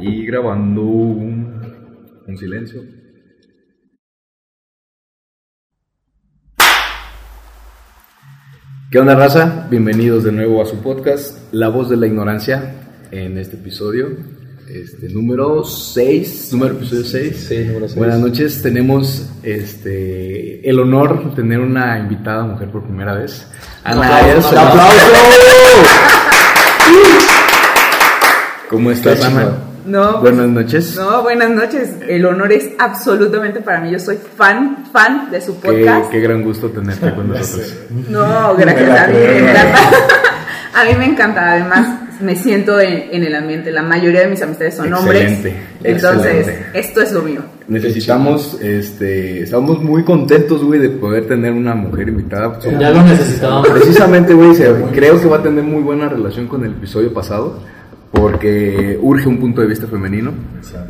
Y grabando un, un silencio. ¿Qué onda, raza? Bienvenidos de nuevo a su podcast, La Voz de la Ignorancia, en este episodio, este, número 6, número episodio 6. Sí, número seis. Buenas noches, tenemos este, el honor de tener una invitada mujer por primera vez. Ana Arias. ¡Un aplauso! ¿Cómo estás, chingón. No, Buenas noches. no, buenas noches. El honor es absolutamente para mí. Yo soy fan, fan de su podcast. qué gran gusto tenerte con nosotros. No, gracias a mí me encanta. A mí me encanta. Además, me siento en, en el ambiente. La mayoría de mis amistades son hombres. Excelente, Entonces, excelente. esto es lo mío. Necesitamos, este, estamos muy contentos, güey, de poder tener una mujer invitada. Ya lo necesitábamos. Precisamente, güey, se- creo que va a tener muy buena relación con el episodio pasado. Porque urge un punto de vista femenino,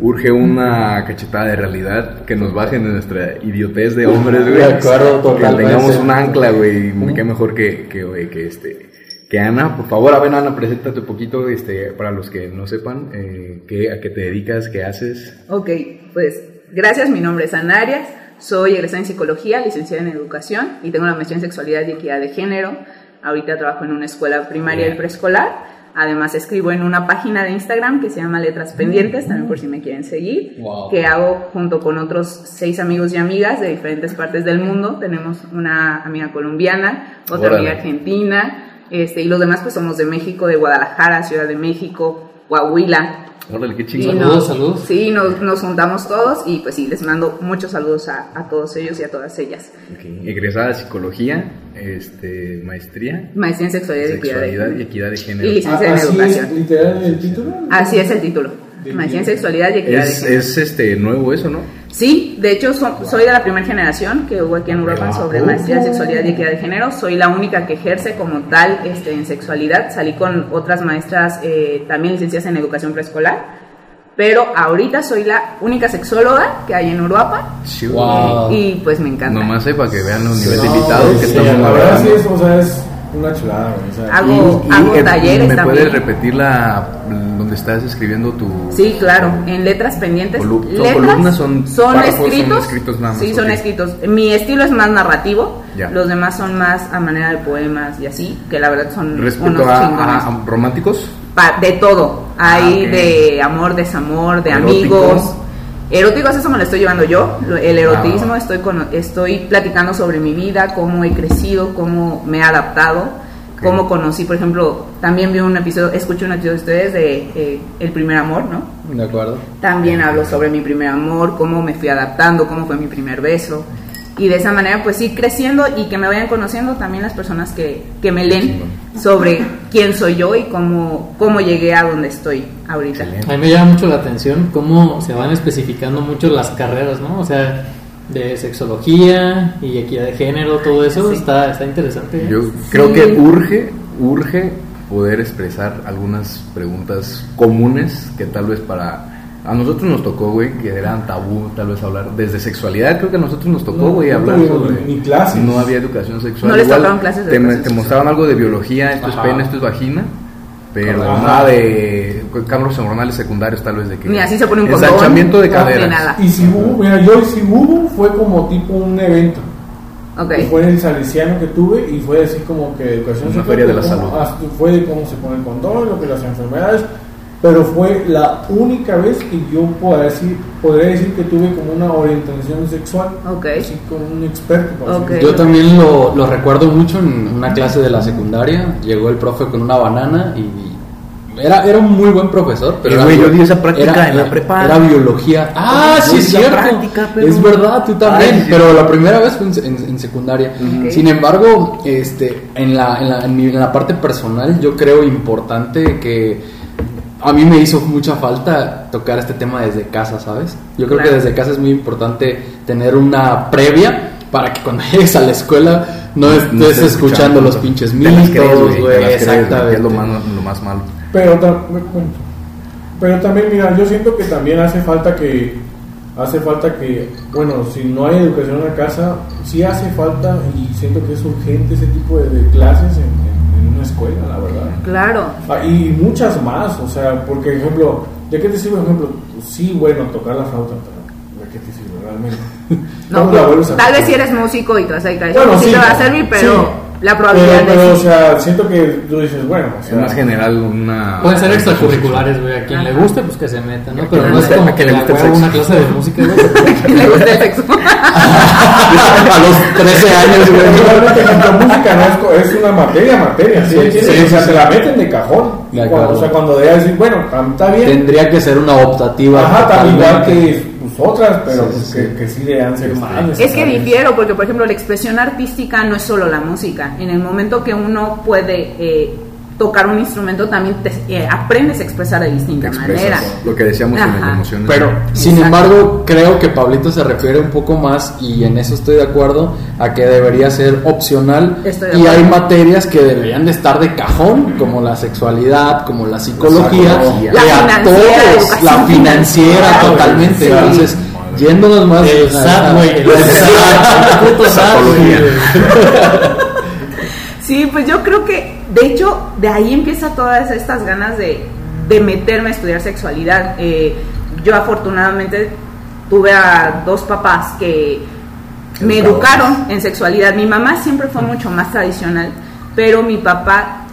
urge una cachetada de realidad que nos baje de nuestra idiotez de hombres, güey. De acuerdo, Que totalmente. tengamos un ancla, güey. y Qué mejor que, que, güey, que este. Que Ana, por favor, a ver, Ana, preséntate un poquito, este, para los que no sepan, eh, qué, a qué te dedicas, qué haces. Ok, pues gracias. Mi nombre es Ana Arias. Soy egresada en psicología, licenciada en educación y tengo una maestría en sexualidad y equidad de género. Ahorita trabajo en una escuela primaria y preescolar. Además escribo en una página de Instagram que se llama Letras Pendientes, también por si me quieren seguir, Wow. que hago junto con otros seis amigos y amigas de diferentes partes del mundo. Tenemos una amiga colombiana, otra Órale. amiga argentina, este, y los demás pues somos de México, de Guadalajara, Ciudad de México, Coahuila, Órale, qué y chingón. Saludos, nos- saludos. Sí, nos, nos juntamos todos y pues sí, les mando muchos saludos a, a todos ellos y a todas ellas. Ok, Egresada de psicología, este, maestría, Maestría en sexualidad, y equidad de sexualidad y género. equidad de Y género. licencia en Ah, ¿Así educación. es literal el título? Así es el título. Maestría en sexualidad y equidad Es, de género. es este nuevo eso, ¿no? Sí, de hecho so- soy de la primera generación que hubo aquí en Europa sobre maestría en sexualidad y equidad de género. Soy la única que ejerce como tal este, en sexualidad. Salí con otras maestras eh, también licenciadas en educación preescolar. Pero ahorita soy la única sexóloga que hay en. Sí, Wow. Y pues me encanta. Nomás sé para que vean los niveles de invitados que sí, estamos La verdad sí hablando. es, o sea, es una chulada, güey. Hago- Y- y, hago eh, talleres ¿Me también. puedes repetir la donde estás escribiendo tu Sí, claro, en letras pendientes. Colu- ¿son letras columnas, son son escritos. escritos nada más, Sí, son escritos. Mi estilo es más narrativo. Ya. Los demás son más a manera de poemas y así, que la verdad son respecto unos a, a- románticos. Pa- de todo. Hay Ah, ok. de amor, desamor, de Erótico. amigos. Eróticos, eso me lo estoy llevando yo. El erotismo, estoy, con, estoy platicando sobre mi vida, cómo he crecido, cómo me he adaptado, Ok. cómo conocí, por ejemplo, también vi un episodio, escuché un episodio de ustedes de eh, El primer amor, ¿no? De acuerdo. También hablo sobre mi primer amor, cómo me fui adaptando, cómo fue mi primer beso. Y de esa manera, pues sí, creciendo y que me vayan conociendo también las personas que, que me leen sobre quién soy yo y cómo, cómo llegué a donde estoy ahorita. A mí me llama mucho la atención cómo se van especificando mucho las carreras, ¿no? O sea, de sexología y equidad de género, todo eso Sí. está, está interesante. Yo creo que urge, urge poder expresar algunas preguntas comunes que tal vez para a nosotros nos tocó, güey, que eran tabú tal vez hablar desde sexualidad, creo que a nosotros nos tocó, No, güey, no hablar tuvimos sobre ni clases. no había educación sexual. No les Igual tocaron clases de te, educación te sexual. mostraban algo de biología, esto Ajá. es pene, esto es vagina. Pero Ajá. nada de cámaras hormonales secundarios, tal vez de que. Ni así se pone un condón, Ensanchamiento de no, caderas. Y si hubo, mira, yo si hubo fue como tipo un evento. Ok. Que fue en el salesiano que tuve y fue así como que educación Una sexual, feria de la salud. Fue de cómo se pone el condón, lo que las enfermedades. Pero fue la única vez que yo podría decir, podría decir que tuve como una orientación sexual. Ok. Así con un experto. por así Ok. decirlo. Yo también lo, lo recuerdo mucho en una clase de la secundaria. Llegó el profe con una banana y era, era un muy buen profesor. Pero Eh, era yo di esa práctica en la prepa. Era biología. Ah, sí, es cierto. práctica, pero- Es verdad, tú también. Ay, sí. Pero la primera vez fue en, en- en secundaria. Sin embargo, este, en, la, en, la, en mi- en la parte personal, yo creo importante que a mí me hizo mucha falta tocar este tema desde casa, ¿sabes? Yo creo Claro. que desde casa es muy importante tener una previa para que cuando llegues a la escuela no estés No estés escuchando los pinches mitos, güey, exactamente. Es lo más, lo más malo. Pero, pero también, mira, yo siento que también hace falta que, hace falta que, bueno, si no hay educación en la casa, sí hace falta y siento que es urgente ese tipo de, de clases en, escuela, la verdad. Claro. Ah, y muchas más, o sea, porque, ejemplo, ¿de qué te sirve, ejemplo? Sí, bueno, tocar la flauta, pero ¿de qué te sirve realmente? No, ¿Cómo la vuelves a tal vez si eres músico y te vas a dedicar a eso, Bueno, sí, sí, te va a servir, pero sí. La probabilidad pero, pero, de o sea, siento que tú dices, bueno, o Es más general una... Pueden ser extracurriculares, güey. A quien le guste, pues que se meta, ¿no? Pero no es como que le guste el sexo. una clase de música, güey. le gusta el sexo. A los 13 años, güey. Música no es, una materia, materia, ¿sí? Sí, o sea, se la meten de cajón. O sea, cuando debe decir, bueno, está bien. Tendría que ser una optativa. Ajá, igual que otras, pero Sí, pues, sí, que, sí. que sí deberían ser más. Es que difiero, porque por ejemplo la expresión artística no es solo la música. En el momento que uno puede eh, tocar un instrumento, también te, eh, aprendes a expresar de distinta manera. lo que decíamos en las emociones. Pero, sin Exacto. embargo, creo que Pablito se refiere un poco más, y en eso estoy de acuerdo, a que debería ser opcional. De Y hay materias que deberían de estar de cajón, como la sexualidad, como la psicología, La a financiera, todos, la financiera, totalmente. Sí. Entonces, yéndonos más. El SAT, güey. SAT. Sí, pues yo creo que, de hecho, de ahí empieza todas estas ganas de, de meterme a estudiar sexualidad. Eh, yo afortunadamente tuve a dos papás que me educaron en sexualidad. Mi mamá siempre fue mucho más tradicional, pero mi papá,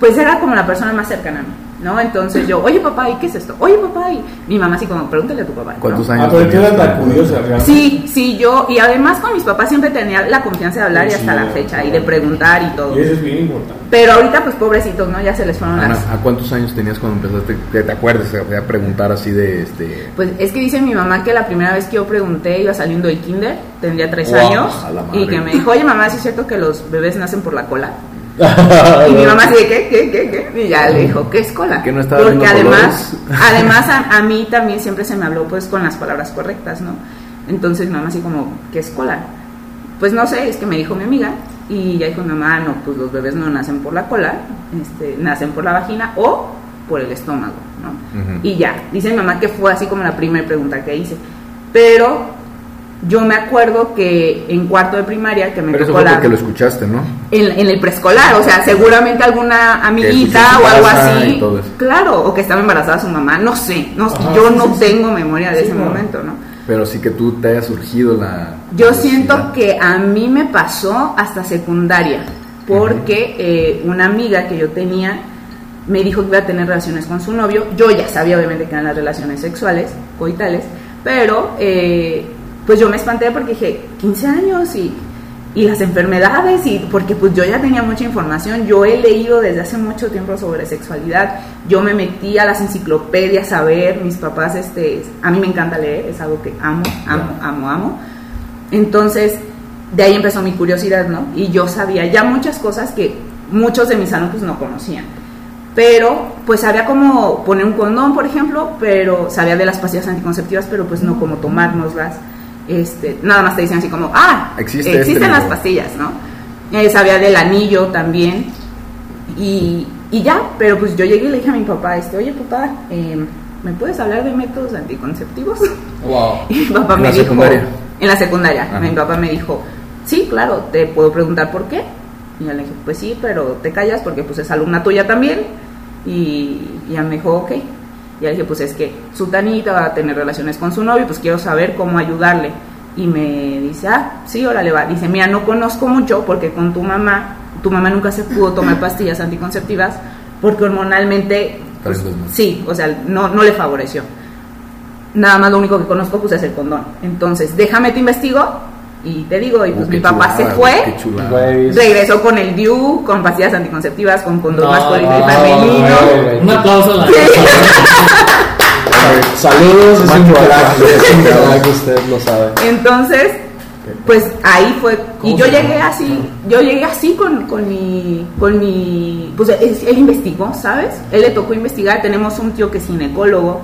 pues era como la persona más cercana a mí, ¿no? Entonces yo, oye papá, ¿y qué es esto? Oye papá, y mi mamá así como, pregúntale a tu papá. ¿no? ¿Cuántos Ah, años pero tú tenías eras la cuando- curiosa, realmente. Sí, sí, yo, y además con mis papás siempre tenía la confianza de hablar y Sí, hasta la fecha, y de preguntar y todo. Y eso es bien importante. Pero ahorita, pues pobrecitos, ¿no? Ya se les fueron Ana, las. ¿a cuántos años tenías cuando empezaste? Que te acuerdas a a preguntar así de este. Pues es que dice mi mamá que la primera vez que yo pregunté iba saliendo del kinder, tendría tres Wow, años, y que me dijo, oye mamá, ¿sí es cierto que los bebés nacen por la cola? Y mi mamá así de, ¿qué? ¿Qué? ¿Qué? ¿Qué? Y ya le dijo, ¿qué es cola? ¿Que no estaba Porque además, colores? además a, a mí también siempre se me habló pues con las palabras correctas, ¿no? Entonces mi mamá así como, ¿qué es cola? Pues no sé, es que me dijo mi amiga y ya dijo mi mamá, no, pues los bebés no nacen por la cola, este, nacen por la vagina o por el estómago, ¿no? Y ya, dice mi mamá que fue así como la primera pregunta que hice. Pero yo me acuerdo que en cuarto de primaria que me Pero eso tocó fue la porque lo escuchaste, ¿no? en, en el preescolar, o sea, seguramente alguna amiguita o algo así, claro, o que estaba embarazada su mamá, no sé, no, Ajá, yo sí, no sí, sí. tengo memoria de Sí, ese no. momento, ¿no? Pero sí que tú te haya surgido la. Yo siento que a mí me pasó hasta secundaria, porque eh, una amiga que yo tenía me dijo que iba a tener relaciones con su novio. Yo ya sabía obviamente que eran las relaciones sexuales, coitales, pero eh, pues yo me espanté porque dije, 15 años y, y las enfermedades, y porque pues yo ya tenía mucha información, yo he leído desde hace mucho tiempo sobre sexualidad, yo me metí a las enciclopedias a ver, mis papás, este, a mí me encanta leer, es algo que amo, amo, amo, amo. Entonces, de ahí empezó mi curiosidad, ¿no? Y yo sabía ya muchas cosas que muchos de mis alumnos no conocían. Pero, pues sabía cómo poner un condón, por ejemplo, pero sabía de las pastillas anticonceptivas, pero pues no cómo tomárnoslas. Este, nada más te dicen así como, ah, Existe este existen las pastillas, ¿no? Eh, sabía del anillo también. Y, y ya, pero pues yo llegué y le dije a mi papá, este, oye papá, eh, ¿me puedes hablar de métodos anticonceptivos? Wow. Y mi papá ¿En me la dijo, secundaria? en la secundaria, Ajá. mi papá me dijo, sí, claro, te puedo preguntar por qué. Y yo le dije, pues sí, pero te callas porque pues es alumna tuya también. Y, y ya me dijo, ok. Y ya dije, pues es que su tanita va a tener relaciones con su novio, pues quiero saber cómo ayudarle. Y me dice, ah, sí, órale va. Dice, mira, no conozco mucho porque con tu mamá, tu mamá nunca se pudo tomar pastillas anticonceptivas porque hormonalmente, pues, sí, o sea, no, no le favoreció nada más lo único que conozco pues es el condón. Entonces, déjame te investigo y te digo, y pues Uh, mi papá chulada, se fue, regresó con el DIU, con pastillas anticonceptivas, con condón No, masculino y no, femenino. Un aplauso a la Saludos, es un alfa. es un crack, usted lo sabe. Entonces, pues ahí fue y ¿Cómo yo llegué así, yo llegué así con, con mi con mi pues él, él investigó, ¿sabes? Él le tocó investigar, tenemos un tío que es ginecólogo.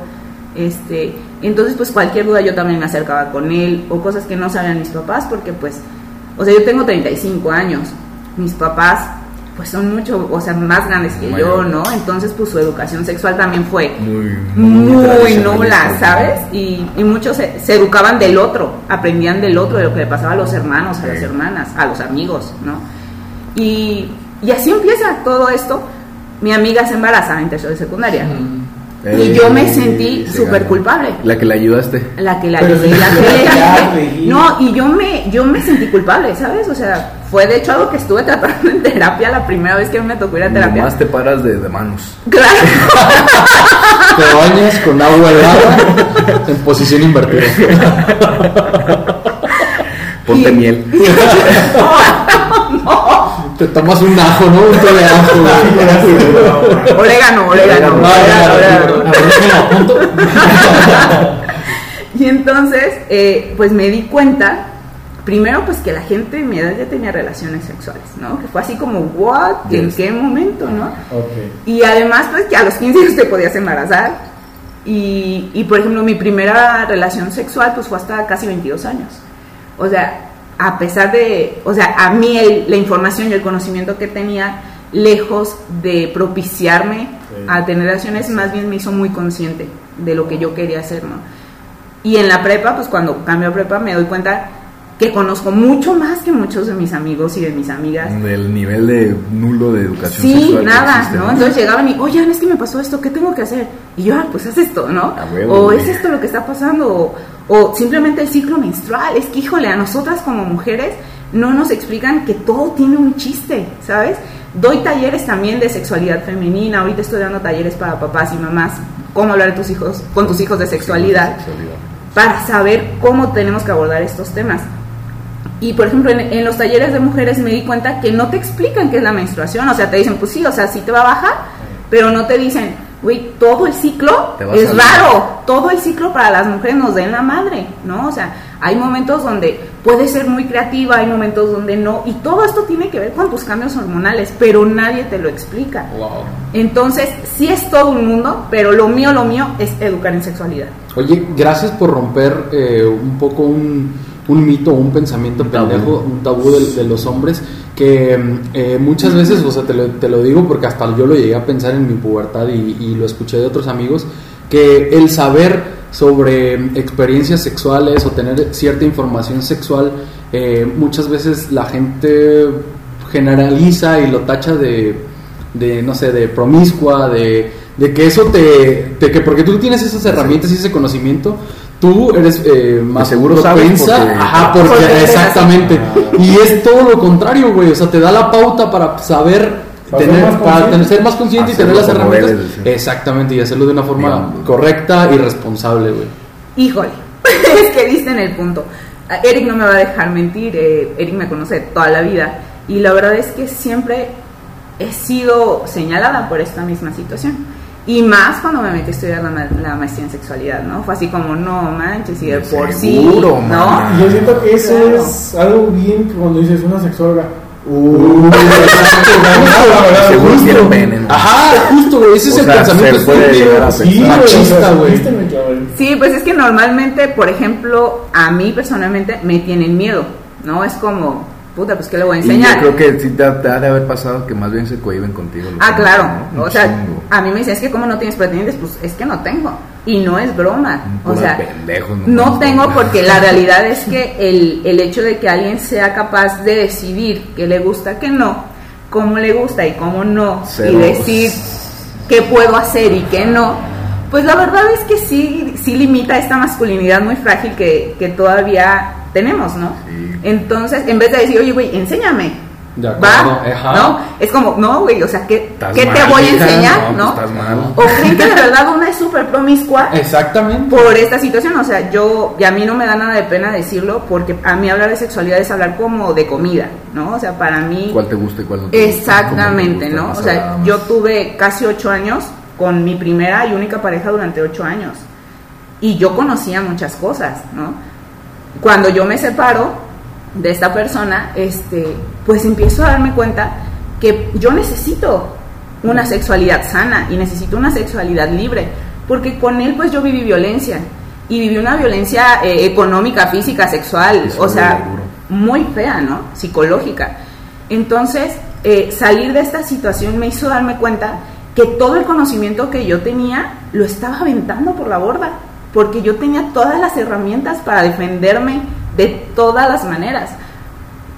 Este, entonces pues cualquier duda yo también me acercaba con él o cosas que no sabían mis papás porque pues o sea, yo tengo 35 años. Mis papás pues son mucho, o sea, más grandes que yo. ¿no? Entonces pues su educación sexual también fue Muy, muy nula, ¿sabes? Y, y muchos se, se educaban del otro, aprendían del otro, de lo que le pasaba a los hermanos, a las hermanas, a los amigos, ¿no? Y Y así empieza todo esto. Mi amiga se embaraza en tercero de secundaria. Eh, yo me sentí se súper gana. culpable. La que le ayudaste. La que la sí, la que le. No, y yo me, yo me sentí culpable, ¿sabes? O sea, fue de hecho algo que estuve tratando en terapia la primera vez que me tocó ir a terapia. Nomás te paras de, de manos. Claro. Te bañas con agua helada en posición invertida. Ponte Y- miel. Te tomas un ajo, ¿no? Un té de ajo, güey. Orégano, orégano. No, ya, orégano. Y entonces, eh, pues me di cuenta, primero pues que la gente de mi edad ya tenía relaciones sexuales, ¿no? Que fue así como, ¿what? ¿En Yes. qué momento, no? Y además, pues que a los 15 años te podías embarazar. Y, y, por ejemplo, mi primera relación sexual pues fue hasta casi 22 años. O sea, a pesar de, o sea, a mí el- la información y el conocimiento que tenía, lejos de propiciarme Sí. a tener relaciones, más bien me hizo muy consciente de lo que yo quería hacer, ¿no? Y en la prepa, pues cuando cambio a prepa me doy cuenta que conozco mucho más que muchos de mis amigos y de mis amigas. Del nivel de nulo de educación Sí, sexual nada, existe, ¿no? Entonces llegaban y, oye, es que me pasó esto, ¿qué tengo que hacer? Y yo, ah, pues haz esto, ¿no? Huevo, o es esto lo que está pasando, o, o simplemente el ciclo menstrual. Es que, híjole, a nosotras como mujeres no nos explican que todo tiene un chiste, ¿sabes? Doy talleres también de sexualidad femenina, ahorita estoy dando talleres para papás y mamás, cómo hablar de tus hijos, con tus hijos de sexualidad Sexualidad. para saber cómo tenemos que abordar estos temas. Y por ejemplo, en, en los talleres de mujeres me di cuenta que no te explican qué es la menstruación. O sea, te dicen, pues sí, o sea, sí te va a bajar, pero no te dicen, güey, todo el ciclo es raro. Todo el ciclo para las mujeres nos da en la madre, ¿no? O sea, hay momentos donde puedes ser muy creativa, hay momentos donde no. Y todo esto tiene que ver con tus cambios hormonales, pero nadie te lo explica. Wow. Entonces, sí es todo un mundo, pero lo mío, lo mío es educar en sexualidad. Oye, gracias por romper eh, un poco un, un mito, un pensamiento pendejo, un tabú de, de los hombres, que eh, muchas veces, o sea, te lo, te lo digo porque hasta yo lo llegué a pensar en mi pubertad y, y lo escuché de otros amigos, que el saber sobre experiencias sexuales o tener cierta información sexual, eh, muchas veces la gente generaliza y lo tacha de, de no sé, de promiscua, de, de que eso te, de que porque tú tienes esas herramientas y ese conocimiento, tú eres eh, más seguro sabes porque- ajá, porque, exactamente, y es todo lo contrario, güey, o sea, te da la pauta para saber Para ser tener, más para consciente. tener- ser más consciente y tener las herramientas, ser. exactamente, y hacerlo de una forma correcta y responsable, güey. Híjole, es que diste en el punto. Ah, Eric no me va a dejar mentir, eh, Eric me conoce toda la vida y la verdad es que siempre he sido señalada por esta misma situación. Y más cuando me metí a estudiar la, ma- la maestría en sexualidad, ¿no? Fue así como, no manches, y de por sí, ¿no? Yo siento que eso Claro. es algo bien que cuando dices una sexóloga. Justo. ¿no? Ajá, justo, güey, ese es O el sea, pensamiento sí, machista, güey. Sí, pues es que normalmente, por ejemplo, a mí personalmente me tienen miedo, ¿no? Es como, puta, pues ¿qué le voy a Y enseñar? yo creo que sí te, ha- de haber pasado que más bien se cohiben contigo. Ah, claro. O sea, chingo. a mí me dicen, es que como no tienes pretendientes, pues es que no tengo. Y no es broma. O sea, pendejos, no tengo porque la realidad es que el, el hecho de que alguien sea capaz de decidir qué le gusta, qué no, cómo le gusta y cómo no, Cero. y decir qué puedo hacer y qué no, pues la verdad es que sí, sí limita esta masculinidad muy frágil que, que todavía tenemos, ¿no? Sí. Entonces, en vez de decir, oye, güey, enséñame. De acuerdo, Va. ¿no? Es como, no, güey, o sea, ¿qué, ¿qué te voy a enseñar? no, pues. O creen que de verdad una es súper promiscua Exactamente. por esta situación. O sea, yo, y a mí no me da nada de pena decirlo, porque a mí hablar de sexualidad es hablar como de comida, ¿no? O sea, para mí. ¿Cuál te gusta y cuál no te gusta? Exactamente, ¿Cómo te ¿no? O sea, yo tuve casi ocho años con mi primera y única pareja durante ocho años. Y yo conocía muchas cosas, ¿no? Cuando yo me separo de esta persona, este, pues empiezo a darme cuenta que yo necesito una sexualidad sana y necesito una sexualidad libre, porque con él pues yo viví violencia y viví una violencia eh, económica, física, sexual, Eso o sea, muy fea, ¿no? Psicológica. Entonces, eh, salir de esta situación me hizo darme cuenta que todo el conocimiento que yo tenía lo estaba aventando por la borda, porque yo tenía todas las herramientas para defenderme de todas las maneras.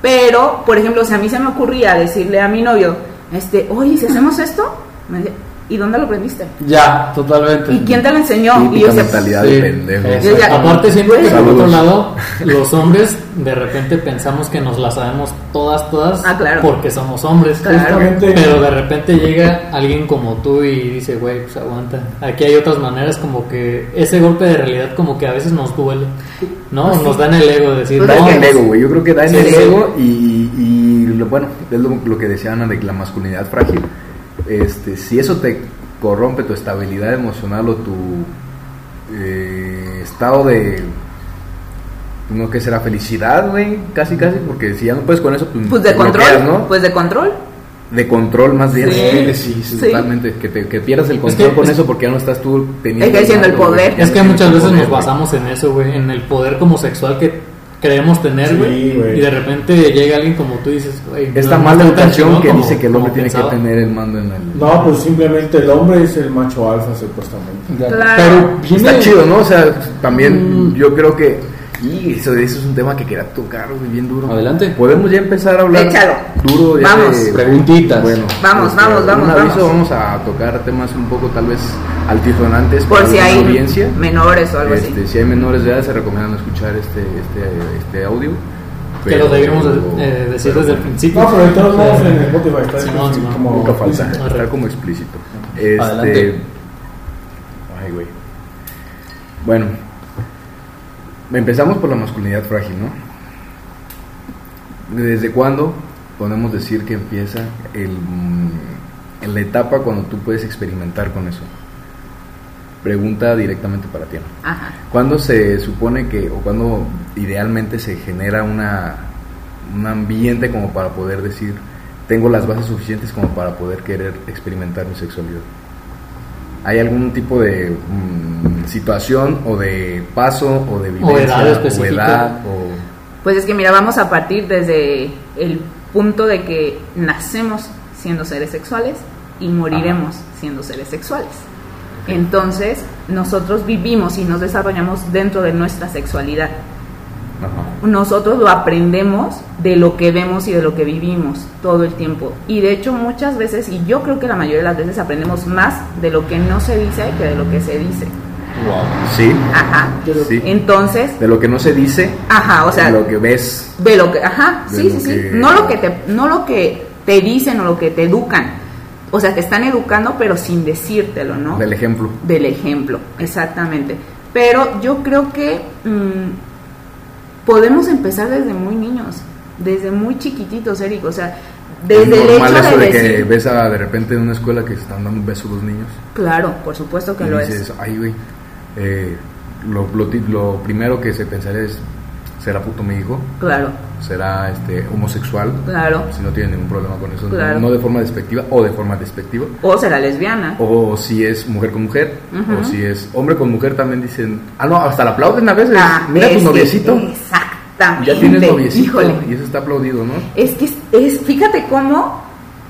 Pero, por ejemplo, si a mí se me ocurría decirle a mi novio, este, oye, si hacemos esto, me dice, ¿y dónde lo aprendiste? Ya, totalmente. ¿Y quién te lo enseñó? Y yo decía, mentalidad sí. de pendejo. Ya- Aparte siento que por otro lado, los hombres de repente pensamos que nos las sabemos todas, todas, Ah, claro. porque somos hombres. Claro. Pero de repente llega alguien como tú y dice, güey, pues aguanta. Aquí hay otras maneras como que ese golpe de realidad como que a veces nos duele, ¿no? Nos da en el ego de decir, Pues Da no, en el pues, ego, güey. Yo creo que da en Sí, el sí. ego y, y lo, bueno, es lo, lo que decía Ana de la masculinidad frágil. Este, si eso te corrompe tu estabilidad emocional o tu eh, estado de no que será felicidad, güey, casi casi, porque si ya no puedes con eso, pues, Pues de bloqueas, control, ¿no? pues de control. de control más bien. Sí. sí, sí, totalmente. Que, te- que pierdas el control que- con es- eso porque ya no estás tú teniendo Ejerciendo el mando, güey. poder. Es que muchas el veces poder, nos basamos en eso, güey, en el poder como sexual que creemos tener, Sí, güey. güey. y de repente llega alguien como tú y dices, güey, Esta no- mala educación que como- dice que el hombre tiene que pensaba. tener el mando en el... No, pues simplemente el hombre es el macho alfa, supuestamente. Claro. Pero viene. Está chido, ¿no? O sea, también Mm. yo creo que... Y eso, eso es un tema que quería tocar, güey, bien duro. Adelante. Podemos ya empezar a hablar Échalo. duro ya Vamos. de- Preguntitas. Bueno, Vamos, este, vamos, vamos, un aviso, vamos. vamos a tocar temas un poco tal vez altisonantes Por si hay audiencia. menores o algo Este, así. si hay menores de edad se recomiendan escuchar este este este audio. Que lo debíamos de- eh, decir pero desde el principio. No, pero de todos modos Sí. en Spotify está así Simón. como Nunca falta, como explícito. Este, Adelante. Ay, güey. Bueno, empezamos por la masculinidad frágil, ¿no? ¿Desde cuándo podemos decir que empieza el, la etapa cuando tú puedes experimentar con eso? Pregunta directamente para ti. Ajá. ¿Cuándo se supone que, o cuándo idealmente se genera una, un ambiente como para poder decir, tengo las bases suficientes como para poder querer experimentar mi sexualidad? ¿Hay algún tipo de mm, situación o de paso o de vivencia edad específica. edad, o- Pues es que mira, vamos a partir desde el punto de que nacemos siendo seres sexuales y moriremos siendo seres sexuales. Entonces, nosotros vivimos y nos desarrollamos dentro de nuestra sexualidad. Ajá. Nosotros lo aprendemos de lo que vemos y de lo que vivimos todo el tiempo. Y de hecho muchas veces, y yo creo que la mayoría de las veces aprendemos más de lo que no se dice que de lo que se dice. Sí, Ajá. sí. Entonces, De lo que no se dice, ajá, o sea, de lo que ves. de lo que, ajá, sí, sí, sí, que- no lo que te, no lo que te dicen o lo que te educan, o sea, te están educando pero sin decírtelo, ¿no? Del ejemplo. Del ejemplo, exactamente. Pero yo creo que mm, podemos empezar desde muy niños, desde muy chiquititos, Eric, o sea, desde es el hecho eso de de que ves a, de repente en una escuela que se están dando un beso dos niños. claro, por supuesto que y lo dices, es, ay, güey, eh, lo, lo, lo primero que se pensaría es, ¿será puto mi hijo? claro, ¿Será este, homosexual? claro, Si no tiene ningún problema con eso, Claro. no, de forma despectiva o de forma despectiva. o será lesbiana, O si es mujer con mujer, o si es hombre con mujer, también dicen, ah, no, hasta la aplauden a veces. Ah, Mira tu noviecito. exactamente, Ya tienes noviecito. híjole, Y eso está aplaudido, ¿no? Es que es, es- fíjate cómo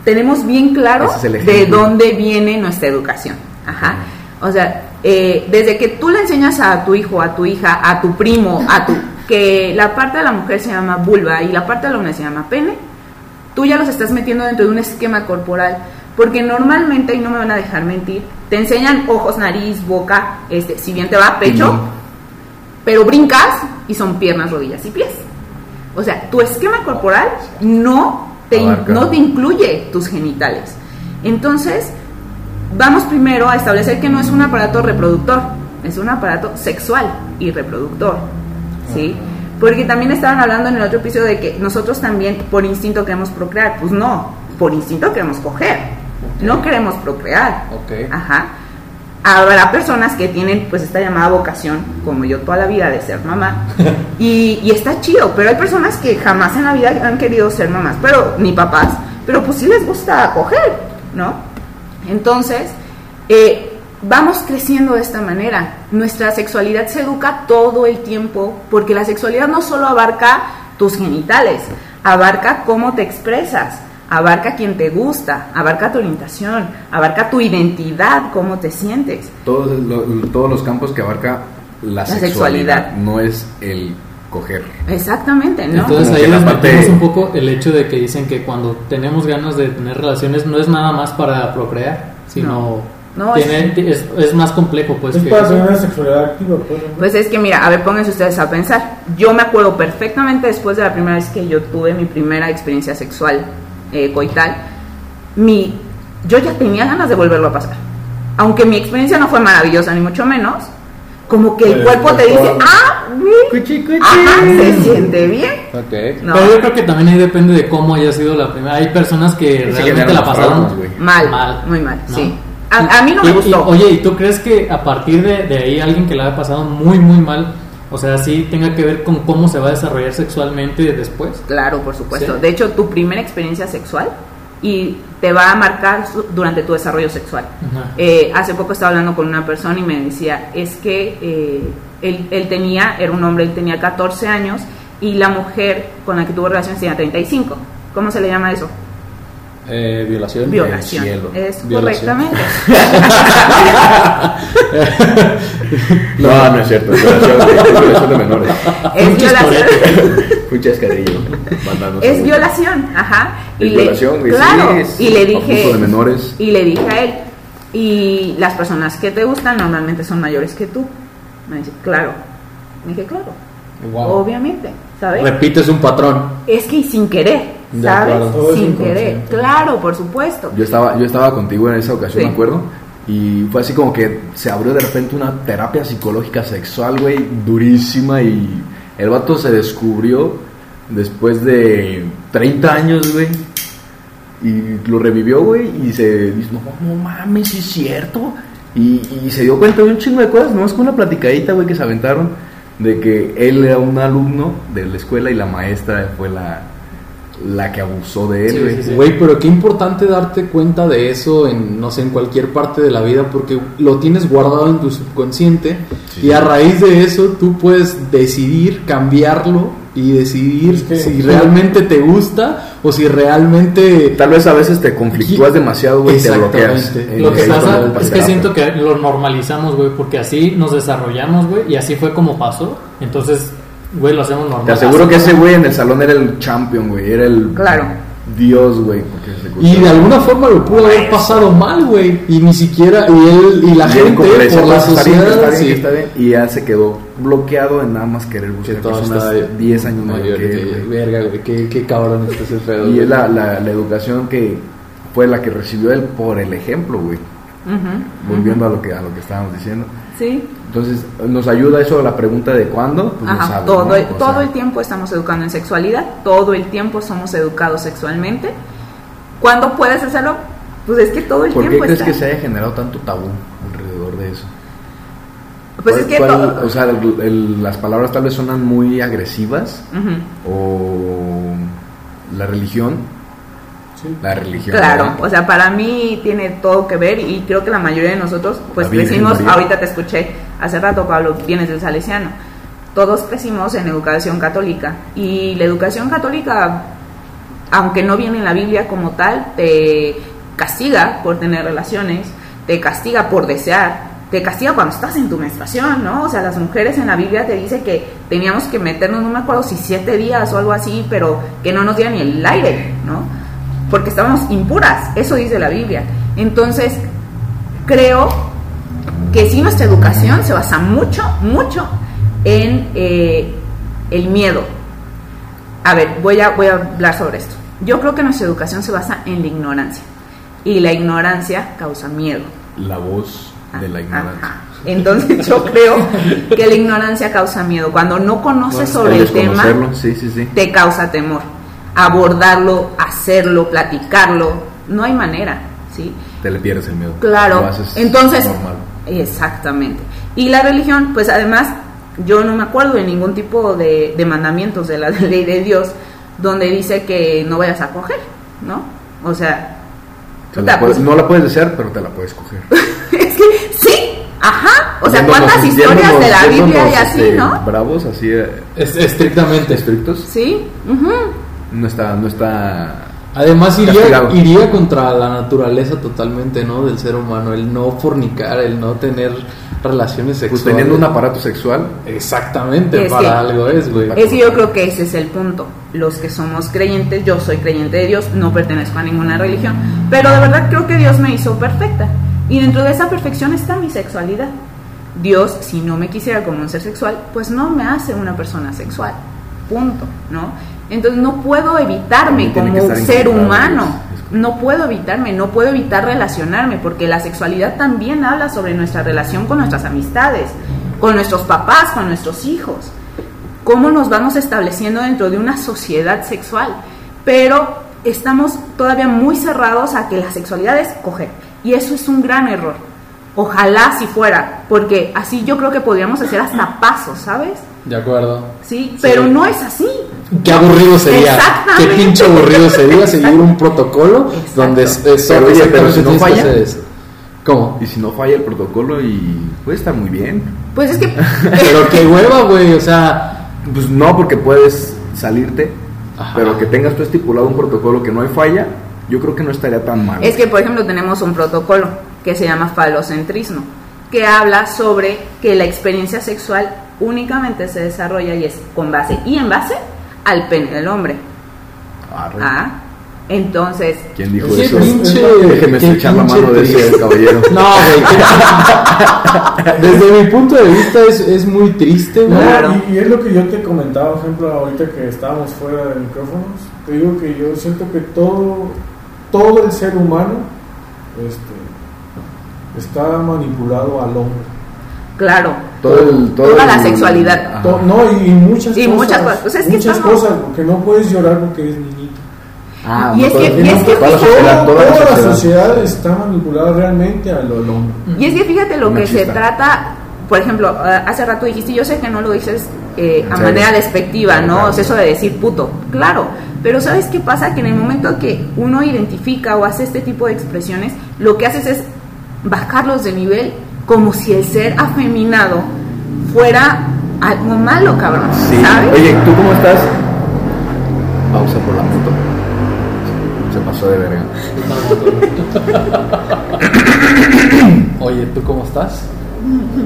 tenemos bien claro es de dónde viene nuestra educación. Ajá. O sea, eh, desde que tú le enseñas a tu hijo, a tu hija, a tu primo, a tu que la parte de la mujer se llama vulva y la parte de la hombre se llama pene, tú ya los estás metiendo dentro de un esquema corporal. Porque normalmente, y no me van a dejar mentir, te enseñan ojos, nariz, boca, este, si bien te va pecho, pero brincas y son piernas, rodillas y pies. O sea, tu esquema corporal no te, Abarca. no te incluye tus genitales. Entonces, vamos primero a establecer que no es un aparato reproductor, es un aparato sexual y reproductor. ¿Sí? Porque también estaban hablando en el otro episodio de que nosotros también por instinto queremos procrear. Pues no, por instinto queremos coger. No queremos procrear. Ok. Ajá. Habrá personas que tienen pues esta llamada vocación, como yo toda la vida, de ser mamá. y, y está chido, pero hay personas que jamás en la vida han querido ser mamás, pero ni papás, pero pues sí les gusta coger, ¿no? Entonces, eh, vamos creciendo de esta manera. Nuestra sexualidad se educa todo el tiempo, porque la sexualidad no solo abarca tus genitales, abarca cómo te expresas, abarca quién te gusta, abarca tu orientación, abarca tu identidad, cómo te sientes. Todos, lo- todos los campos que abarca la, sexualidad. sexualidad, no es el coger. Exactamente, ¿no? Entonces Como ahí desmentimos parte- un poco el hecho de que dicen que cuando tenemos ganas de tener relaciones no es nada más para procrear, sino No. No, tiene- es, es más complejo, pues. Es que para tener una sexualidad activa, pues. Pues es que mira, a ver, pónganse ustedes a pensar. Yo me acuerdo perfectamente después de la primera vez que yo tuve mi primera experiencia sexual eh, coital, mi, yo ya tenía ganas de volverlo a pasar. Aunque mi experiencia no fue maravillosa, ni mucho menos, como que el Pero cuerpo te dice, ah, güey, ajá, se siente bien. No, Pero yo creo que también ahí depende de cómo haya sido la primera. Hay personas que Sí, realmente la pasaron mal, mal, muy mal, ¿no? sí. A, a mí no me y, gustó. oye, ¿y tú crees que a partir de, de ahí alguien que la haya pasado muy, muy mal, o sea, sí tenga que ver con cómo se va a desarrollar sexualmente después? Claro, por supuesto. Sí. De hecho, tu primera experiencia sexual y te va a marcar durante tu desarrollo sexual. Eh, hace poco estaba hablando con una persona y me decía, es que eh, él, él tenía, era un hombre, él tenía 14 años y la mujer con la que tuvo relaciones tenía 35. ¿Cómo se le llama eso? Eh, violación. Violación. cielo. Es Violación. correctamente. No, no es cierto, es violación de, es violación de menores. es violación. Un chascarrillo. mandándose, Es violación, ajá. Es violación, güey, sí, Claro, es y le dije. de menores. Y le dije a él, y las personas que te gustan normalmente son mayores que tú. Me dice, claro. Me dije, claro. Wow. Obviamente, ¿sabes? Repites un patrón. Es que sin querer, ¿sabes? Sin querer. Claro, por supuesto. Yo estaba, yo estaba contigo en esa ocasión, Sí. me acuerdo. Y fue así como que se abrió de repente una terapia psicológica sexual, güey, durísima. Y el vato se descubrió después de 30 años, güey. Y lo revivió, güey. Y se dijo, no, no mames, sí es cierto. Y, y se dio cuenta de un chingo de cosas, nomás con una platicadita, güey, que se aventaron. De que él era un alumno de la escuela y la maestra fue la, la que abusó de él, güey. sí, sí. Güey, pero qué importante darte cuenta de eso en, no sé, en cualquier parte de la vida, porque lo tienes guardado en tu subconsciente Sí. y a raíz de eso tú puedes decidir cambiarlo y decidir Es que- si realmente te gusta o si realmente... Tal vez a veces te conflictúas demasiado, güey, y te bloqueas. Lo que pasa es que siento que lo normalizamos, güey, porque así nos desarrollamos, güey, y así fue como pasó. Entonces, güey, lo hacemos normal. Te aseguro Así que ese güey en el salón era el champion, güey. Era el Claro. Dios, güey. porque se Y de alguna forma lo pudo haber pasado mal, güey. Y ni siquiera, y él, y la Y gente, por la "Pues, está bien, sociedad, está bien, sí. está bien", Y ya se quedó bloqueado en nada más querer buscar Que personas está 10 años mayor que él. Verga, güey, qué, qué cabrón está ese pedo. Y es la, la, la educación que fue la que recibió él por el ejemplo, güey. Ujú, Volviendo a lo que a lo que estábamos diciendo. Sí. Entonces, ¿nos ayuda eso a la pregunta de cuándo? Pues no todo, ¿no? el, todo sea, el tiempo estamos educando en sexualidad, todo el tiempo somos educados sexualmente. ¿Cuándo puedes hacerlo? Pues es que todo el ¿Por qué tiempo crees está. que se haya generado tanto tabú alrededor de eso? Pues ¿Cuál- es que cuál- todo- O sea, el- el- las palabras tal vez suenan muy agresivas o la religión. Sí. La religión. Claro, ¿verdad? o sea, para mí tiene todo que ver y creo que la mayoría de nosotros, pues María. ahorita te escuché hace rato, Pablo, vienes del Salesiano, todos crecimos en educación católica y la educación católica, aunque no viene en la Biblia como tal, te castiga por tener relaciones, te castiga por desear, te castiga cuando estás en tu menstruación, ¿no? O sea, las mujeres en la Biblia te dice que teníamos que meternos, no me acuerdo si siete días o algo así, pero que no nos diera ni el aire, ¿no? porque estábamos impuras, eso dice la Biblia. Entonces, creo que sí nuestra educación se basa mucho, mucho en eh, el miedo. A ver, voy a, voy a hablar sobre esto. Yo creo que nuestra educación se basa en la ignorancia y la ignorancia causa miedo. La voz de la ignorancia. Ajá. Entonces yo creo que la ignorancia causa miedo. Cuando no conoces sobre El tema, sí, sí, sí. te causa temor. Abordarlo, hacerlo, platicarlo, no hay manera, ¿sí? Te le pierdes el miedo. Claro. Entonces, normal. Exactamente. Y la religión, pues además, yo no me acuerdo de ningún tipo de, de mandamientos de la ley de Dios donde dice que no vayas a coger, ¿no? O sea, Te puta, la puedes- pues- no la puedes desear, pero te la puedes coger. es que sí, ajá. O sea, Yéndonos- ¿cuántas historias yéndonos- de la Biblia hay yéndonos, así, este, no? Bravos, así eh, Es- estrictamente. estrictos. Sí. No está, no está. Además iría, contra la naturaleza totalmente, ¿no? Del ser humano, el no fornicar, el no tener relaciones Pues sexuales. teniendo un aparato sexual, Exactamente, Es para que- algo es, güey. Es que yo creo que ese es el punto. Los que somos creyentes, yo soy creyente de Dios, no pertenezco a ninguna religión, pero de verdad creo que Dios me hizo perfecta. Y dentro de esa perfección está mi sexualidad. Dios, si no me quisiera como un ser sexual, pues no me hace una persona sexual. Punto, ¿no? Entonces no puedo evitarme como ser humano. No puedo evitarme, no puedo evitar relacionarme, porque la sexualidad también habla sobre nuestra relación con nuestras amistades, con nuestros papás, con nuestros hijos cómo nos vamos estableciendo dentro de una sociedad sexual. Pero estamos todavía muy cerrados a que la sexualidad es coger. Y eso es un gran error. Ojalá si fuera, porque así yo creo que podríamos hacer hasta pasos, ¿sabes? De acuerdo. Sí, pero no es así. Qué aburrido sería. Qué pinche aburrido sería seguir un protocolo Exacto. donde es, es- Pero, oye, pero si no falla. ¿Cómo? y si no falla el protocolo, y puede estar muy bien. Pues es que... Pero qué hueva, güey. O sea, Pues no, porque puedes salirte, Ajá. pero que tengas tú estipulado un protocolo que no hay falla, yo creo que no estaría tan mal. Es que, por ejemplo, tenemos un protocolo que se llama falocentrismo, que habla sobre que la experiencia sexual únicamente se desarrolla y es con base y en base al pene del hombre. Arre. Ah, entonces, ¿Quién dijo qué eso? pinche. Déjeme estrechar la mano de ese caballero. No, güey. Desde mi punto de vista es, es muy triste, güey. Claro. y, y es lo que yo te comentaba, por ejemplo, ahorita que estábamos fuera de micrófonos. Te digo que yo siento que todo, todo el ser humano este, está manipulado al hombre. claro, Todo el- todo toda la sexualidad. To- No, y, y muchas Y cosas. muchas cosas. Pues es que muchas estamos- cosas, porque no puedes llorar porque eres niñito. Ah, Y es toda- que- y es que toda la fíjate- sociedad, toda la Toda la sociedad. sociedad está manipulada realmente al hombre. Y es que fíjate lo que se trata, por ejemplo, eh, hace rato dijiste, yo sé que no lo dices eh, a Sí. manera despectiva, ¿no? claro. O sea, eso de decir puto, claro, pero ¿sabes qué pasa? Que en el momento que uno identifica o hace este tipo de expresiones, lo que haces es bajarlos de nivel como si el ser afeminado fuera algo malo, cabrón, Sí. ¿sabes? Oye, ¿tú cómo estás? Pausa por la moto. Se pasó de verga. Oye, ¿tú cómo estás?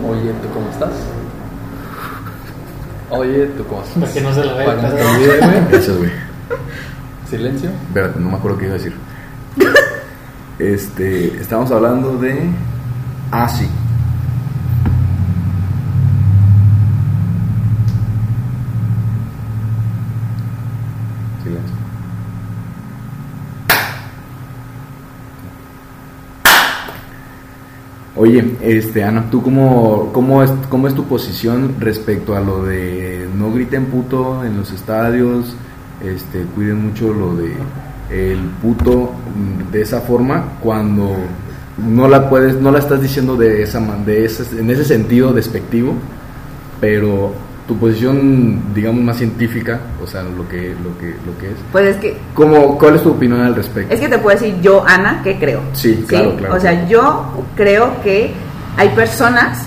Oye, ¿tú cómo estás? Oye, ¿tú cómo estás? Para que no se la vea. Para que no te olvide, güey. Gracias, güey. Silencio. Espérate, no me acuerdo qué iba a decir. Este, estamos hablando de. Ah, sí. Silencio. Oye, este, Ana, ¿tú cómo, cómo, es, cómo es tu posición respecto a lo de no griten puto en los estadios? Este, cuiden mucho lo de el puto de esa forma cuando no la puedes, no la estás diciendo de esa de en ese sentido despectivo, pero tu posición, digamos, más científica, o sea, lo que, lo que, lo que es. Pues es que ¿Cómo, ¿Cuál es tu opinión al respecto? Es que te puedo decir yo, Ana, ¿qué creo? Sí, claro, claro. O sea, yo creo que hay personas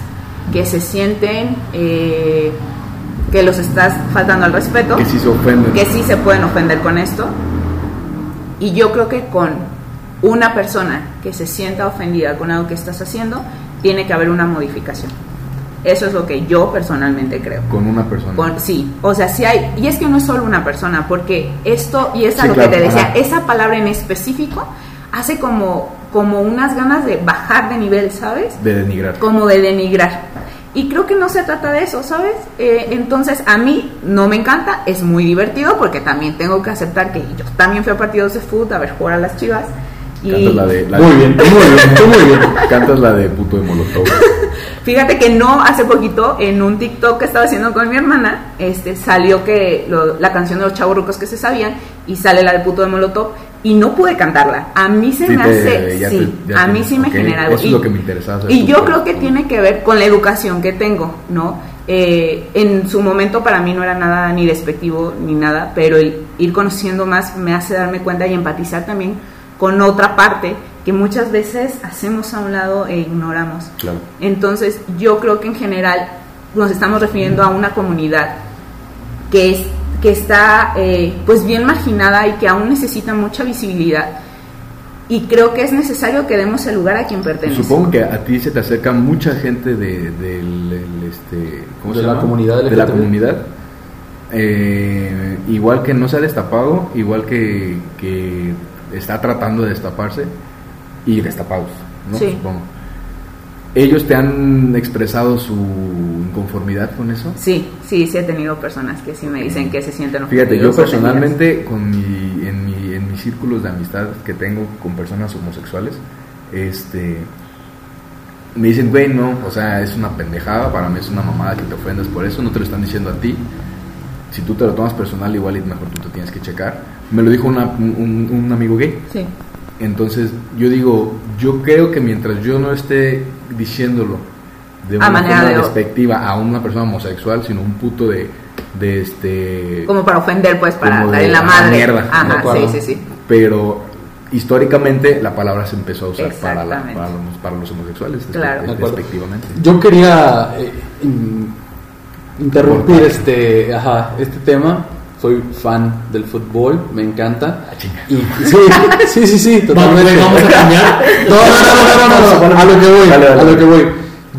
que se sienten eh, que los estás faltando al respeto, que sí se ofenden. que sí se pueden ofender con esto. Y yo creo que con una persona que se sienta ofendida con algo que estás haciendo, tiene que haber una modificación. Eso es lo que yo personalmente creo. Con una persona. Con- sí, o sea, sí hay, y es que no es solo una persona, porque esto, y es a Sí, lo claro, que te decía, ajá. esa palabra en específico hace como, como unas ganas de bajar de nivel, ¿sabes? de denigrar. Como de denigrar. Y creo que no se trata de eso, ¿sabes? Eh, entonces, a mí no me encanta, es muy divertido, porque también tengo que aceptar que yo también fui a partidos de fútbol a ver jugar a las chivas. Y Cantas la de. la- Muy bien, tú muy bien, muy bien. Cantas la de puto de Molotov. Fíjate que no hace poquito en un TikTok que estaba haciendo con mi hermana, este salió que lo- la canción de los chavos que se sabían y sale la de puto de Molotov y no pude cantarla. A mí se Sí me hace, sí, te- a mí sí me genera algo. eso es lo que me interesaba saber Y yo creo que tiene que ver con la educación que tengo, ¿no? Eh, en su momento para mí no era nada ni despectivo ni nada, pero el ir conociendo más me hace darme cuenta y empatizar también con otra parte que muchas veces hacemos a un lado e ignoramos. Claro. Entonces, yo creo que en general nos estamos refiriendo a una comunidad que es que está eh, pues bien marginada y que aún necesita mucha visibilidad. y creo que es necesario que demos el lugar a quien pertenece. Supongo que a ti se te acerca mucha gente de, este, ¿cómo De se la llama? comunidad De la LGTB. comunidad. Eh, igual que no se ha destapado, igual que, que está tratando de destaparse y destapados, ¿no? Sí. Supongo. ¿Ellos te han expresado su inconformidad con eso? Sí, sí, sí he tenido personas que sí me dicen que se sienten Fíjate, yo ofendidos, personalmente, con mi, en, mi, en mis círculos de amistad que tengo con personas homosexuales, este, me dicen, güey, no, o sea, es una pendejada, para mí es una mamada que te ofendas por eso, no te lo están diciendo a ti. Si tú te lo tomas personal, igual y mejor tú te tienes que checar. Me lo dijo una- un, un amigo gay. Sí, Entonces, yo digo, yo creo que mientras yo no esté diciéndolo de A una manera de- despectiva a una persona homosexual, sino un puto de, de este... como para ofender, pues, para dar de, en la "Ah, madre. mierda", ¿de Ajá, acuerdo? sí, sí, sí. Pero históricamente la palabra se empezó a usar para, la- para, los, para los homosexuales, Claro. Despectivamente. Yo quería eh, interrumpir este, ajá, este tema. Soy fan del fútbol, me encanta. Ah. Y, sí, sí, sí, sí, totalmente. vamos a cambiar. No, no, no, no, no, no, no, a lo que voy, a lo que voy.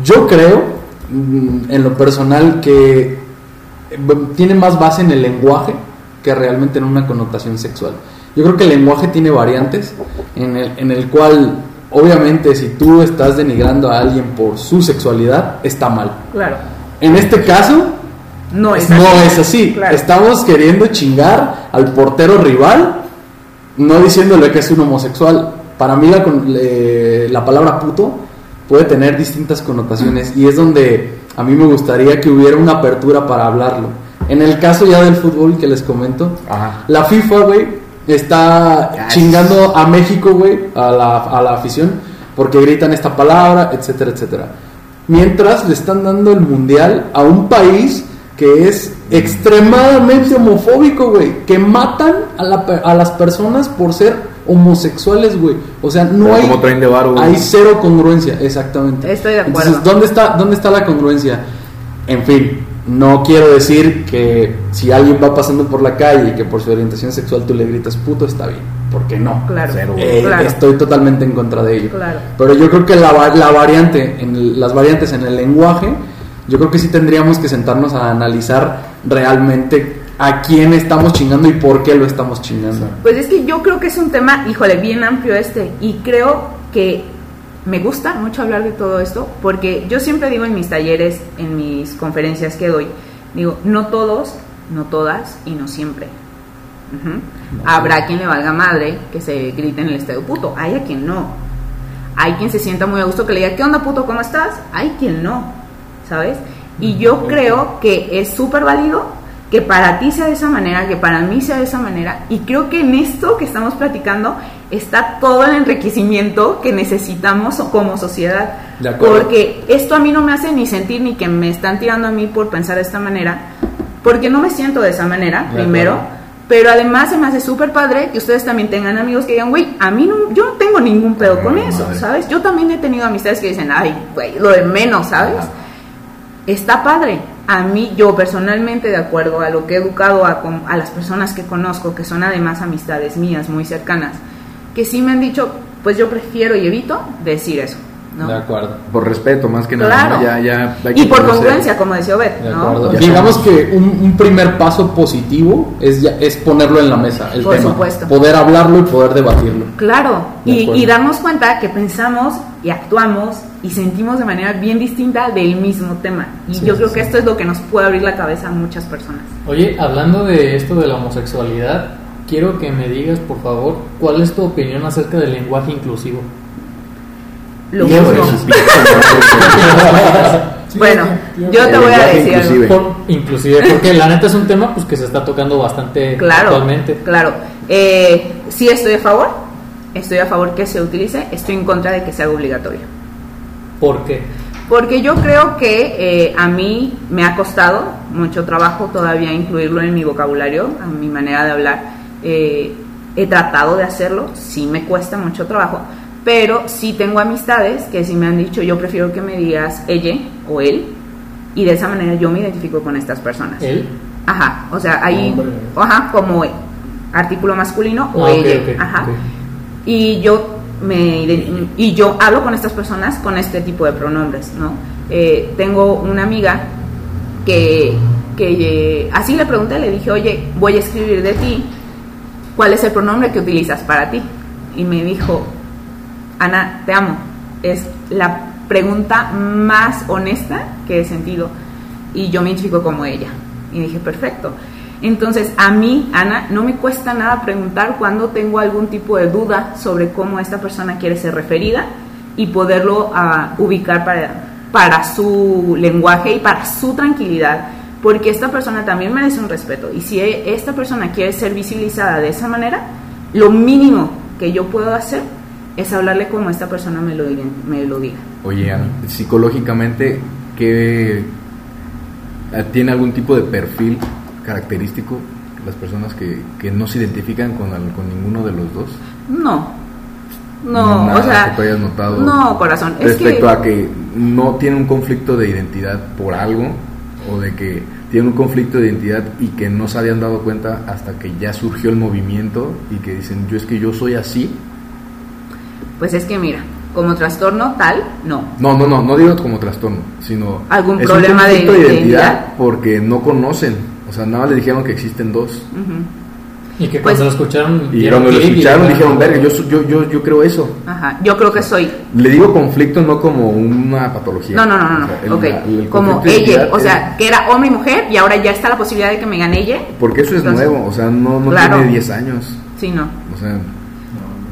Yo creo, mm, en lo personal, que eh, tiene más base en el lenguaje que realmente en una connotación sexual. Yo creo que el lenguaje tiene variantes en el, en el cual, obviamente, si tú estás denigrando a alguien por su sexualidad, está mal. Claro. En este caso, No es no así. es así. Claro. Estamos queriendo chingar al portero rival, no diciéndole que es un homosexual. Para mí la, le- la palabra puto puede tener distintas connotaciones y es donde a mí me gustaría que hubiera una apertura para hablarlo. En el caso ya del fútbol que les comento, Ajá. la FIFA, güey, está chingando a México, güey, a la, a la afición, porque gritan esta palabra, etcétera, etcétera. Mientras le están dando el mundial a un país que es extremadamente homofóbico, güey, que matan a, la pe- a las personas por ser homosexuales, güey. O sea, no Pero hay como traen de güey. hay cero congruencia, exactamente. Estoy de acuerdo. Entonces, ¿dónde está dónde está la congruencia? En fin, no quiero decir que si alguien va pasando por la calle y que por su orientación sexual tú le gritas puto está bien, porque no. Claro. Cero, güey. Eh, Claro. Estoy totalmente en contra de ello. Claro. Pero yo creo que la, va- la variante, en el- las variantes en el lenguaje, yo creo que sí tendríamos que sentarnos a analizar realmente a quién estamos chingando y por qué lo estamos chingando. Pues es que yo creo que es un tema, híjole, bien amplio este. Y creo que me gusta mucho hablar de todo esto porque yo siempre digo en mis talleres, en mis conferencias que doy, digo, no todos, no todas y no siempre. Ujú. Habrá quien le valga madre que se grite en el estadio puto, hay a quien no. Hay quien se sienta muy a gusto que le diga, ¿qué onda puto? ¿Cómo estás? Hay quien no, ¿sabes? Y yo creo que es súper válido que para ti sea de esa manera, que para mí sea de esa manera. Y creo que en esto que estamos platicando está todo el enriquecimiento que necesitamos como sociedad. De. Porque esto a mí no me hace ni sentir ni que me están tirando a mí por pensar de esta manera, porque no me siento de esa manera, De primero. acuerdo. Pero además se me hace súper padre que ustedes también tengan amigos que digan, güey, a mí no, yo no tengo ningún pedo con eso. ¿sabes? Yo también he tenido amistades que dicen, ay, güey, lo de menos, ¿sabes? Ajá. Está padre. A mí, yo personalmente, de acuerdo a lo que he educado a, a las personas que conozco, que son además amistades mías muy cercanas, que sí me han dicho, pues yo prefiero y evito decir eso, ¿no? De acuerdo. Por respeto, más que nada. Claro. ¿no? Ya, ya, hay que Y por conocer. congruencia, como decía Obed, De ¿no? acuerdo. Ya Digamos somos- que un, un primer paso positivo es, ya- es ponerlo en la mesa, el Por tema. supuesto. Poder hablarlo y poder debatirlo. Claro, De y, y darnos cuenta que pensamos y actuamos y sentimos de manera bien distinta del mismo tema. Y Sí, yo creo sí. que esto es lo que nos puede abrir la cabeza a muchas personas. Oye, hablando de esto de la homosexualidad, quiero que me digas, por favor, cuál es tu opinión acerca del lenguaje inclusivo. Lo. Bueno, yo te voy a decir algo. inclusive. Por- inclusive, porque la neta es un tema pues que se está tocando bastante Claro, actualmente. claro. Eh, sí estoy a favor, estoy a favor que se utilice, estoy en contra de que sea obligatorio. ¿Por qué? Porque yo creo que eh, a mí me ha costado mucho trabajo todavía incluirlo en mi vocabulario, en mi manera de hablar. Eh, he tratado de hacerlo, sí me cuesta mucho trabajo, pero sí tengo amistades que sí me han dicho, yo prefiero que me digas ella o él, y de esa manera yo me identifico con estas personas. ¿Él? Ajá, o sea, Hombre. ajá, como artículo masculino o Ah, ella, ajá. ok. Y yo me, y yo hablo con estas personas con este tipo de pronombres, ¿no? Eh, tengo una amiga que, que eh, así le pregunté, le dije, oye, voy a escribir de ti, ¿cuál es el pronombre que utilizas para ti? Y me dijo, Ana, te amo. Es la pregunta más honesta que he sentido y yo me identifico como ella. Y dije, perfecto. Entonces, a mí, Ana, no me cuesta nada preguntar cuando tengo algún tipo de duda sobre cómo esta persona quiere ser referida y poderlo ah, ubicar para, para su lenguaje y para su tranquilidad, porque esta persona también merece un respeto. Y si esta persona quiere ser visibilizada de esa manera, lo mínimo que yo puedo hacer es hablarle como esta persona me lo, diga- me lo diga. Oye, Ana, psicológicamente, ¿qué tiene algún tipo de perfil característico las personas que, que no se identifican con, con ninguno de los dos? No. No, Nada o sea, que hayas notado no, corazón. Es respecto que, a que no tiene un conflicto de identidad por algo o de que tiene un conflicto de identidad y que no se habían dado cuenta hasta que ya surgió el movimiento y que dicen yo es que yo soy así pues es que mira, como trastorno tal, no. no no no no digo como trastorno sino ¿Algún es un problema de conflicto identidad? porque no conocen o sea nada más le dijeron que existen dos. Y que Pues- cuando lo escucharon. y cuando lo escucharon dijeron, verga yo, yo yo yo creo eso Ajá, yo creo que soy. le digo conflicto no como una patología No, no, no, no, no. O sea, el- ok. la- el como de ella, o sea, que era hombre y mujer y ahora ya está la posibilidad de que me gane ella. Porque eso es Entonces, nuevo, o sea, no, no claro. tiene 10 años. Sí, no. O sea,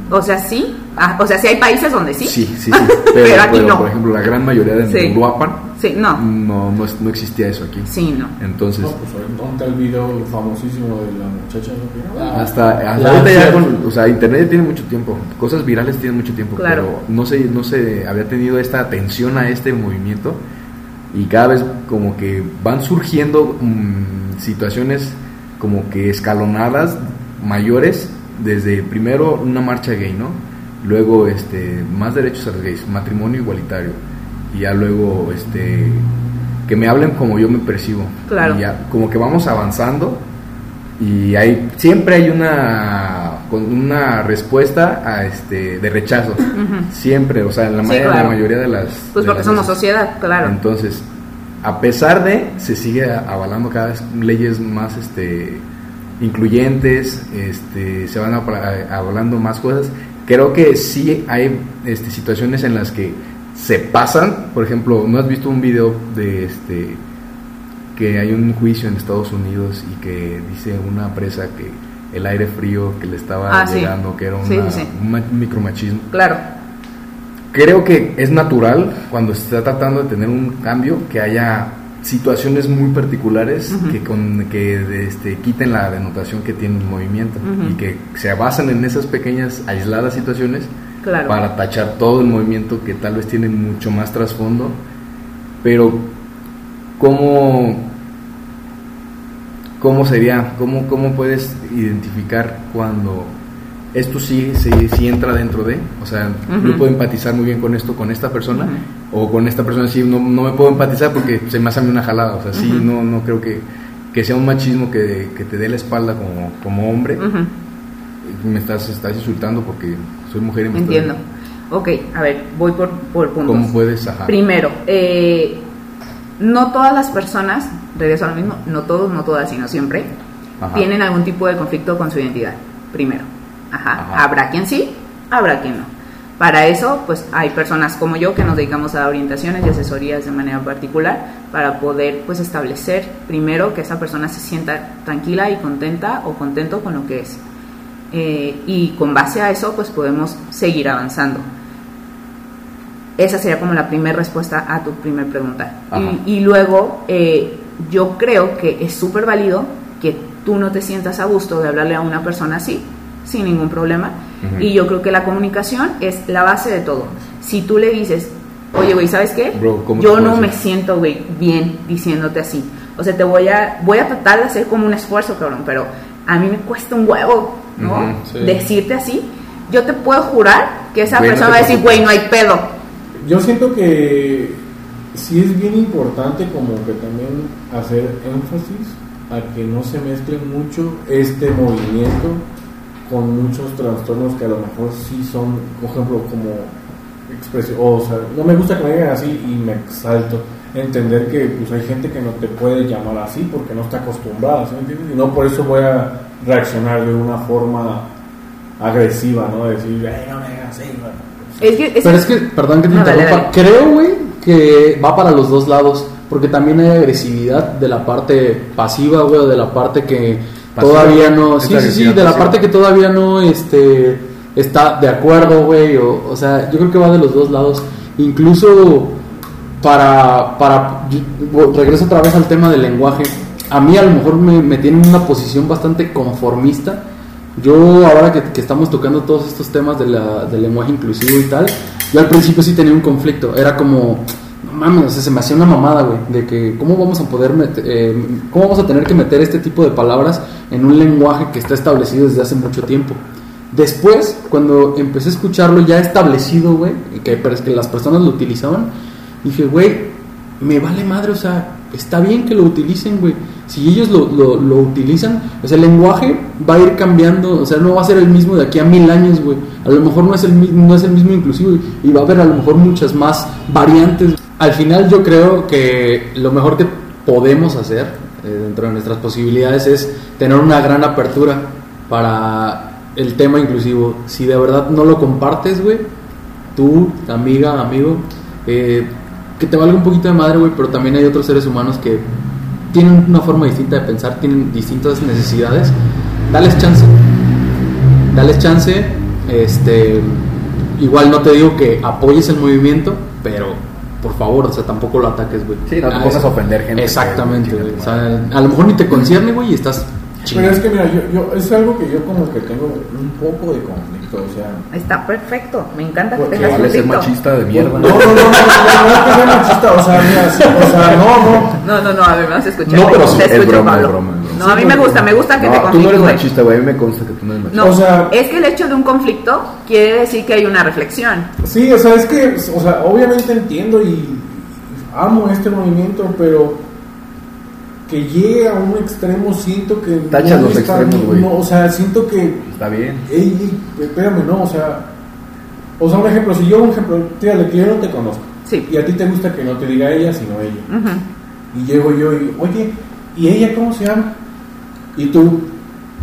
O sea, sí. Ah, o sea, sí hay países donde sí. sí, sí, sí. Pero, Pero aquí pero, no. por ejemplo, la gran mayoría de Sí. Uruapan Sí, no. no, no, no existía eso aquí. Sí, no. Entonces, No, pues el video famosísimo de la muchacha, ¿no? Ah, hasta, hasta ahorita ya con, o sea, internet ya tiene mucho tiempo, cosas virales tienen mucho tiempo, Claro. pero no se, no se había tenido esta atención a este movimiento y cada vez como que van surgiendo mm, situaciones como que escalonadas mayores desde primero una marcha gay, ¿no? Luego este más derechos a los gays, matrimonio igualitario y ya luego este que me hablen como yo me percibo. Claro. Y ya como que vamos avanzando y hay siempre hay una con una respuesta a este de rechazo. Siempre, o sea, en la, Sí, mayoría de las Pues de porque las somos veces. sociedad, claro. Entonces, a pesar de, se sigue avalando cada vez leyes más este, incluyentes, este, se van apla- avalando más cosas. Creo que sí hay este, situaciones en las que se pasan. Por ejemplo, ¿no has visto un video de este que hay un juicio en Estados Unidos y que dice una presa que el aire frío que le estaba Ah, sí. llegando, que era una- sí, sí. un ma- micromachismo? Claro. Creo que es natural cuando se está tratando de tener un cambio que haya situaciones muy particulares que con que este, quiten la denotación que tiene el movimiento y que se basan en esas pequeñas aisladas situaciones Claro. para tachar todo el movimiento que tal vez tiene mucho más trasfondo. Pero cómo cómo sería cómo cómo puedes identificar cuando esto sí, sí, sí entra dentro de, o sea, Ujú. yo puedo empatizar muy bien con esto, con esta persona, o con esta persona sí, no, no me puedo empatizar porque se me hace a mí una jalada, o sea, sí, Ujú. no, no creo que, que sea un machismo que, que te dé la espalda como, como hombre, me estás, estás insultando porque soy mujer y me Entiendo. Ok, a ver, voy por, por puntos. ¿Cómo puedes? Ajá. Primero, eh, no todas las personas, regreso a lo mismo, no todos, no todas, sino siempre, Ajá. tienen algún tipo de conflicto con su identidad. Primero. Ajá. Ajá. Habrá quien sí, habrá quien no. Para eso, pues hay personas como yo que nos dedicamos a orientaciones y asesorías de manera particular para poder pues establecer primero que esa persona se sienta tranquila y contenta o contento con lo que es. Eh, y con base a eso pues podemos seguir avanzando. Esa sería como la primera respuesta a tu primer pregunta. Y luego, eh, yo creo que es súper válido que tú no te sientas a gusto de hablarle a una persona así, sin ningún problema. Y yo creo que la comunicación es la base de todo. Si tú le dices, oye, güey, ¿sabes qué? Bro, ¿cómo te yo no me siento, güey, bien diciéndote así. O sea, te voy a, voy a tratar de hacer como un esfuerzo, cabrón, pero a mí me cuesta un huevo, ¿no? Ujú, sí. Decirte así. Yo te puedo jurar que esa persona va a decir, güey, no hay pedo. Yo siento que sí es bien importante como que también hacer énfasis a que no se mezclen mucho este movimiento con muchos trastornos que a lo mejor sí son, por ejemplo, como expresión, o sea, no me gusta que me digan así y me exalto. Entender que pues hay gente que no te puede llamar así porque no está acostumbrada, ¿sí me entiendes? Y no por eso voy a reaccionar de una forma agresiva, ¿no? Decir, ay, no me digas así, bueno. Es que, es- Pero es que, perdón que te No, dale, interrumpa, creo, güey, que va para los dos lados. Porque también hay agresividad de la parte pasiva, güey, o de la parte que todavía no. Sí, sí, sí, de la parte que todavía no este, está de acuerdo, güey. O, o sea, yo creo que va de los dos lados. Incluso para. para yo- regreso otra vez al tema del lenguaje. A mí, a lo mejor, me, me tiene en una posición bastante conformista. Yo, ahora que, que estamos tocando todos estos temas de la- del lenguaje inclusivo y tal, yo al principio sí tenía un conflicto. Era como, mames, o se me hacía una mamada, güey, de que cómo vamos a poder meter, eh, cómo vamos a tener que meter este tipo de palabras en un lenguaje que está establecido desde hace mucho tiempo. Después, cuando empecé a escucharlo ya establecido, güey, que, que las personas lo utilizaban, dije, güey, me vale madre, o sea, está bien que lo utilicen, güey. Si ellos lo, lo, lo utilizan, o sea, el lenguaje va a ir cambiando, o sea, no va a ser el mismo de aquí a mil años, güey. A lo mejor no es el no es el mismo inclusivo y va a haber a lo mejor muchas más variantes. Al final yo creo que lo mejor que podemos hacer eh, dentro de nuestras posibilidades es tener una gran apertura para el tema inclusivo. Si de verdad no lo compartes, güey, tú, amiga, amigo, eh, que te valga un poquito de madre, güey, pero también hay otros seres humanos que tienen una forma distinta de pensar, tienen distintas necesidades. Dales chance. Dales chance. Este, igual no te digo que apoyes el movimiento, pero por favor, o sea, tampoco lo ataques, güey. Sí, no te Ah, pongas a ofender gente. Exactamente, güey. O sea, a lo mejor ni te concierne, güey, y estás Pero es que mira, yo, yo, es algo que yo como que tengo un poco de conflicto, o sea... está perfecto. Me encanta que tengas Vale ser machista de mierda. No, no, no, no, no, no, es que sea machista, o sea, mira, sí, o sea, no, no. No, no, no, a ver, vamos a escuchar. No, pero sí, es es broma. No, Sí, a mí me gusta, me gusta que te No, tú no eres machista, güey. A mí me consta que tú no eres machista. No, O sea- es que el hecho de un conflicto quiere decir que hay una reflexión. Sí, o sea, es que, o sea, obviamente entiendo y amo este movimiento, pero que llegue a un extremo siento que... Tachas no los está- extremos, güey. no, o sea, siento que Está bien. Ey, ey, espérame, no, o sea, o sea, un ejemplo, si yo, un ejemplo, tírale que yo no te conozco, Sí. y a ti te gusta que no te diga ella, sino ella, Ujú. y llego yo y, oye, ¿y ella cómo se llama? Y tú,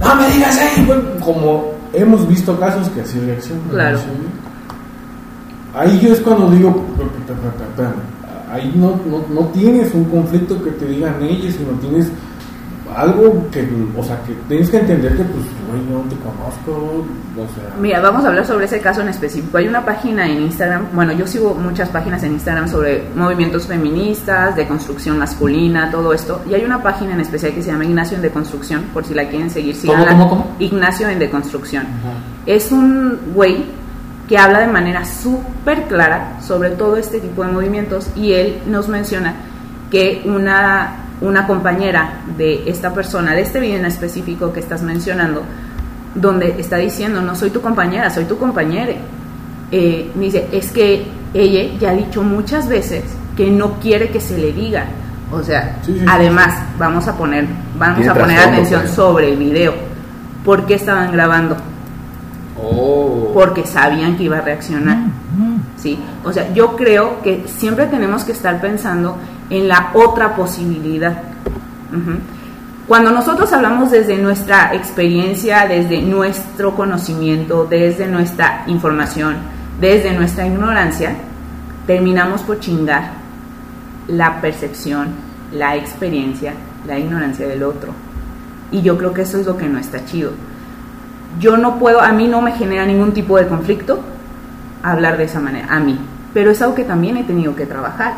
no me digas ella, güey", como hemos visto casos que así reaccionan. Claro. ¿sí? Ahí yo es cuando digo, ahí no, no, no tienes un conflicto que te digan ellos, sino tienes algo que, o sea, que tienes que entender que, pues, güey, no te conozco, o sea... Mira, vamos a hablar sobre ese caso en específico. Hay una página en Instagram, bueno, yo sigo muchas páginas en Instagram sobre movimientos feministas, de construcción masculina, todo esto. Y hay una página en especial que se llama Ignacio en Deconstrucción, por si la quieren seguir. síganla. cómo, cómo? Ignacio en Deconstrucción. Es un güey que habla de manera súper clara sobre todo este tipo de movimientos y él nos menciona que una, una compañera de esta persona, de este video en específico que estás mencionando, donde está diciendo, no soy tu compañera, soy tu compañere. Eh, dice, es que ella ya ha dicho muchas veces que no quiere que se le diga. O sea, Sí, sí, sí, además, vamos a poner, vamos a poner atención pues. sobre el video. ¿Por qué estaban grabando? Oh. porque sabían que iba a reaccionar. O sea, yo creo que siempre tenemos que estar pensando en la otra posibilidad. Cuando nosotros hablamos desde nuestra experiencia, desde nuestro conocimiento, desde nuestra información, desde nuestra ignorancia, terminamos por chingar la percepción, la experiencia, la ignorancia del otro. Y yo creo que eso es lo que no está chido yo no puedo, a mí no me genera ningún tipo de conflicto hablar de esa manera, a mí. Pero es algo que también he tenido que trabajar,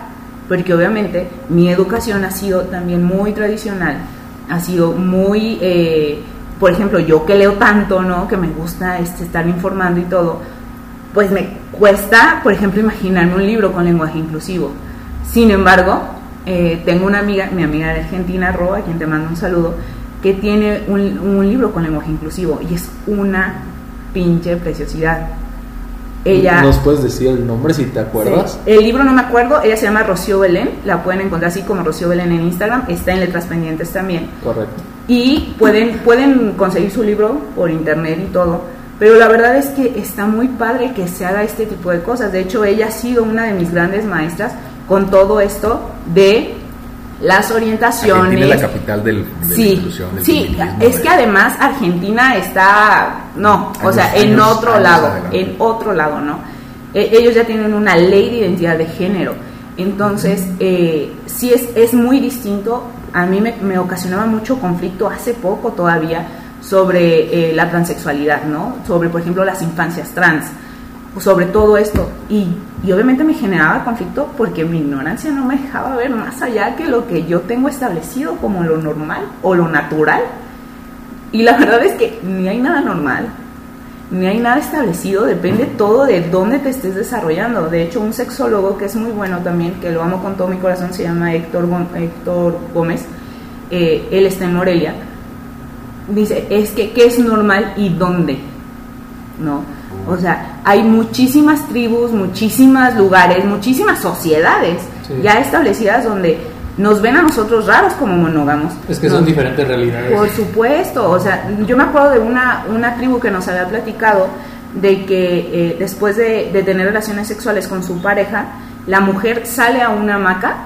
porque obviamente mi educación ha sido también muy tradicional, ha sido muy, eh, por ejemplo, yo que leo tanto, ¿no? Que me gusta este, estar informando y todo, pues me cuesta, por ejemplo, imaginarme un libro con lenguaje inclusivo. Sin embargo, eh, tengo una amiga, mi amiga de Argentina, Ro, a quien te mando un saludo, que tiene un, un libro con lenguaje inclusivo y es una pinche preciosidad. Ella... ¿Nos puedes decir el nombre si te acuerdas? Sí. El libro no me acuerdo, ella se llama Rocío Belén, la pueden encontrar así como Rocío Belén en Instagram, está en Letras Pendientes también. Correcto. y pueden, pueden conseguir su libro por internet y todo. Pero la verdad es que está muy padre que se haga este tipo de cosas. De hecho, ella ha sido una de mis grandes maestras con todo esto de las orientaciones. Argentina es la capital del, de sí, la del sí, es que además Argentina está, no, o Años, sea, en otro lado, adelante. en otro lado, ¿no? Eh, ellos ya tienen una ley de identidad de género, entonces eh, sí es, es muy distinto. A mí me, me ocasionaba mucho conflicto hace poco todavía sobre eh, la transexualidad, ¿no? Sobre, por ejemplo, las infancias trans sobre todo esto. Y, y obviamente me generaba conflicto porque mi ignorancia no me dejaba ver más allá que lo que yo tengo establecido como lo normal o lo natural. Y la verdad es que ni hay nada normal, ni hay nada establecido, depende todo de dónde te estés desarrollando. De hecho, un sexólogo que es muy bueno también, que lo amo con todo mi corazón, se llama Héctor, Héctor Gómez, eh, él está en Morelia, dice, es que qué es normal y dónde, ¿no? O sea, hay muchísimas tribus, muchísimos lugares, muchísimas sociedades Sí. ya establecidas donde nos ven a nosotros raros como monógamos. Es que Nos- son diferentes realidades. por supuesto, o sea, yo me acuerdo de una, una tribu que nos había platicado de que eh, después de, de tener relaciones sexuales con su pareja, la mujer sale a una hamaca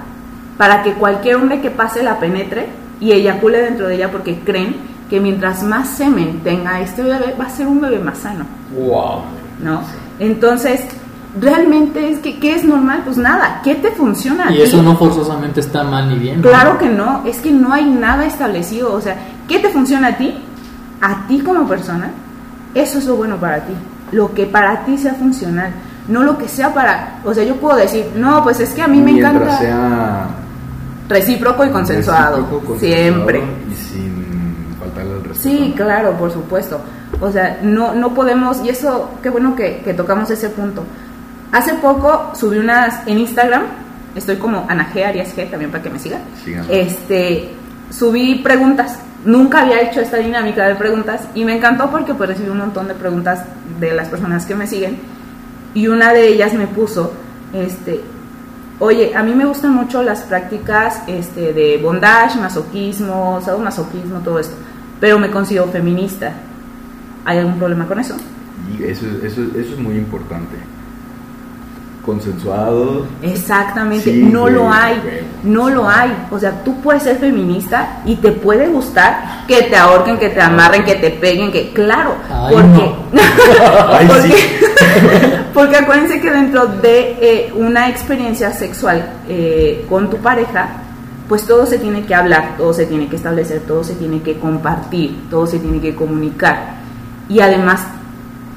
para que cualquier hombre que pase la penetre y eyacule dentro de ella porque creen que mientras más semen tenga este bebé va a ser un bebé más sano, Wow. ¿no? Entonces, realmente es que ¿qué es normal? Pues nada, ¿qué te funciona? a Y eso no forzosamente está mal ni bien. ¿no? Claro que no, es que no hay nada establecido. O sea, ¿qué te funciona a ti? A ti como persona, eso es lo bueno para ti. Lo que para ti sea funcional, no lo que sea para. O sea, yo puedo decir, no, pues es que a mí me Mientras encanta. sea Recíproco y consensuado. recíproco, consensuado Siempre. Y. Sí, claro, por supuesto. O sea, no, no podemos, y eso, qué bueno que, que tocamos ese punto. Hace poco subí unas en Instagram, estoy como Ana G, Arias G, también para que me sigan. Síganlo. Este, subí preguntas. Nunca había hecho esta dinámica de preguntas y me encantó porque pues recibí un montón de preguntas de las personas que me siguen y una de ellas me puso, este, oye, a mí me gustan mucho las prácticas este, de bondage, masoquismo, sadomasoquismo, todo esto, pero me considero feminista. ¿Hay algún problema con eso? Y eso, eso, eso es muy importante. Consensuado. Exactamente, Sí, no güey, lo hay, güey. no lo hay. O sea, tú puedes ser feminista y te puede gustar que te ahorquen, que te amarren, que te peguen, que claro, Ay, porque, Ay, porque, porque acuérdense que dentro de eh, una experiencia sexual eh, con tu pareja, pues todo se tiene que hablar, todo se tiene que establecer, todo se tiene que compartir, todo se tiene que comunicar y además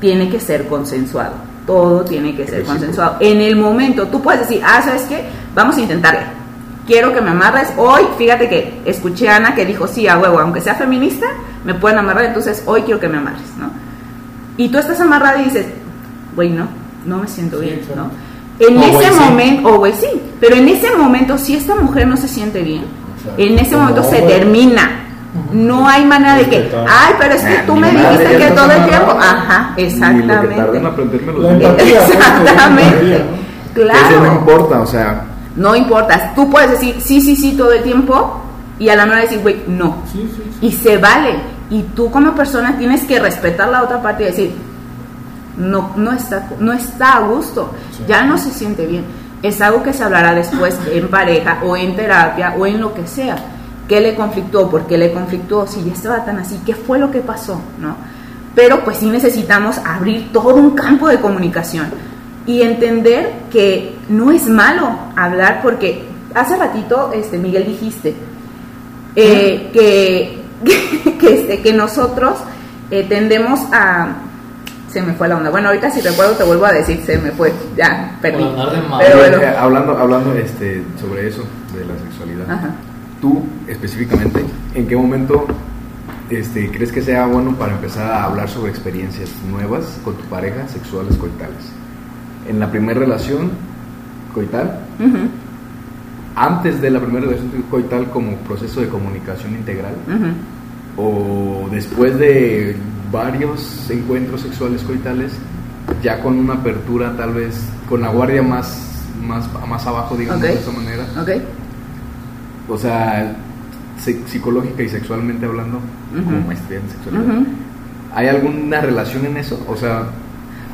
tiene que ser consensuado. Todo tiene que ser consensuado. En el momento, tú puedes decir, ah, ¿sabes qué? Vamos a intentarle. Quiero que me amarres. Hoy, fíjate que escuché a Ana que dijo, sí, a huevo, aunque sea feminista, me pueden amarrar, entonces hoy quiero que me amarres, ¿no? Y tú estás amarrada y dices, güey, no, no me siento Sí, bien. ¿no? En O, ese momento, o güey, sí, pero en ese momento, si esta mujer no se siente bien, en ese momento se termina. No hay manera de que, ay, pero es que tú me dijiste que todo el tiempo. Ajá, exactamente. Exactamente. ¿no? Eso no Claro. importa, o sea, No importa. Tú puedes decir sí, sí, sí todo el tiempo y a la hora decir, güey, no. Sí, sí, sí. Y se vale. Y tú como persona tienes que respetar la otra parte y decir, no, no, está, no está a gusto, Sí. ya no se siente bien. Es algo que se hablará después en pareja o en terapia o en lo que sea. ¿Qué le conflictó? ¿Por qué le conflictó? Si ya estaba tan así, ¿qué fue lo que pasó? ¿No? Pero pues sí necesitamos abrir todo un campo de comunicación y entender que no es malo hablar porque hace ratito, este, Miguel, dijiste eh, que, que, este, que nosotros eh, tendemos a... Se me fue la onda. Bueno, ahorita si recuerdo te vuelvo a decir, se me fue. Ya, perdí. Pero bueno. eh, hablando, hablando este, sobre eso, de la sexualidad. Ajá. Tú, específicamente, ¿en qué momento este, crees que sea bueno para empezar a hablar sobre experiencias nuevas con tu pareja sexuales coitales? ¿En la primera relación coital? ¿Antes de la primera relación coital como proceso de comunicación integral? ¿O después de varios encuentros sexuales coitales, ya con una apertura tal vez, con la guardia más, más, más abajo, digamos de esa manera? ¿Ok? O sea, se- psicológica y sexualmente hablando, como maestría en sexualidad. ¿hay alguna relación en eso? O sea,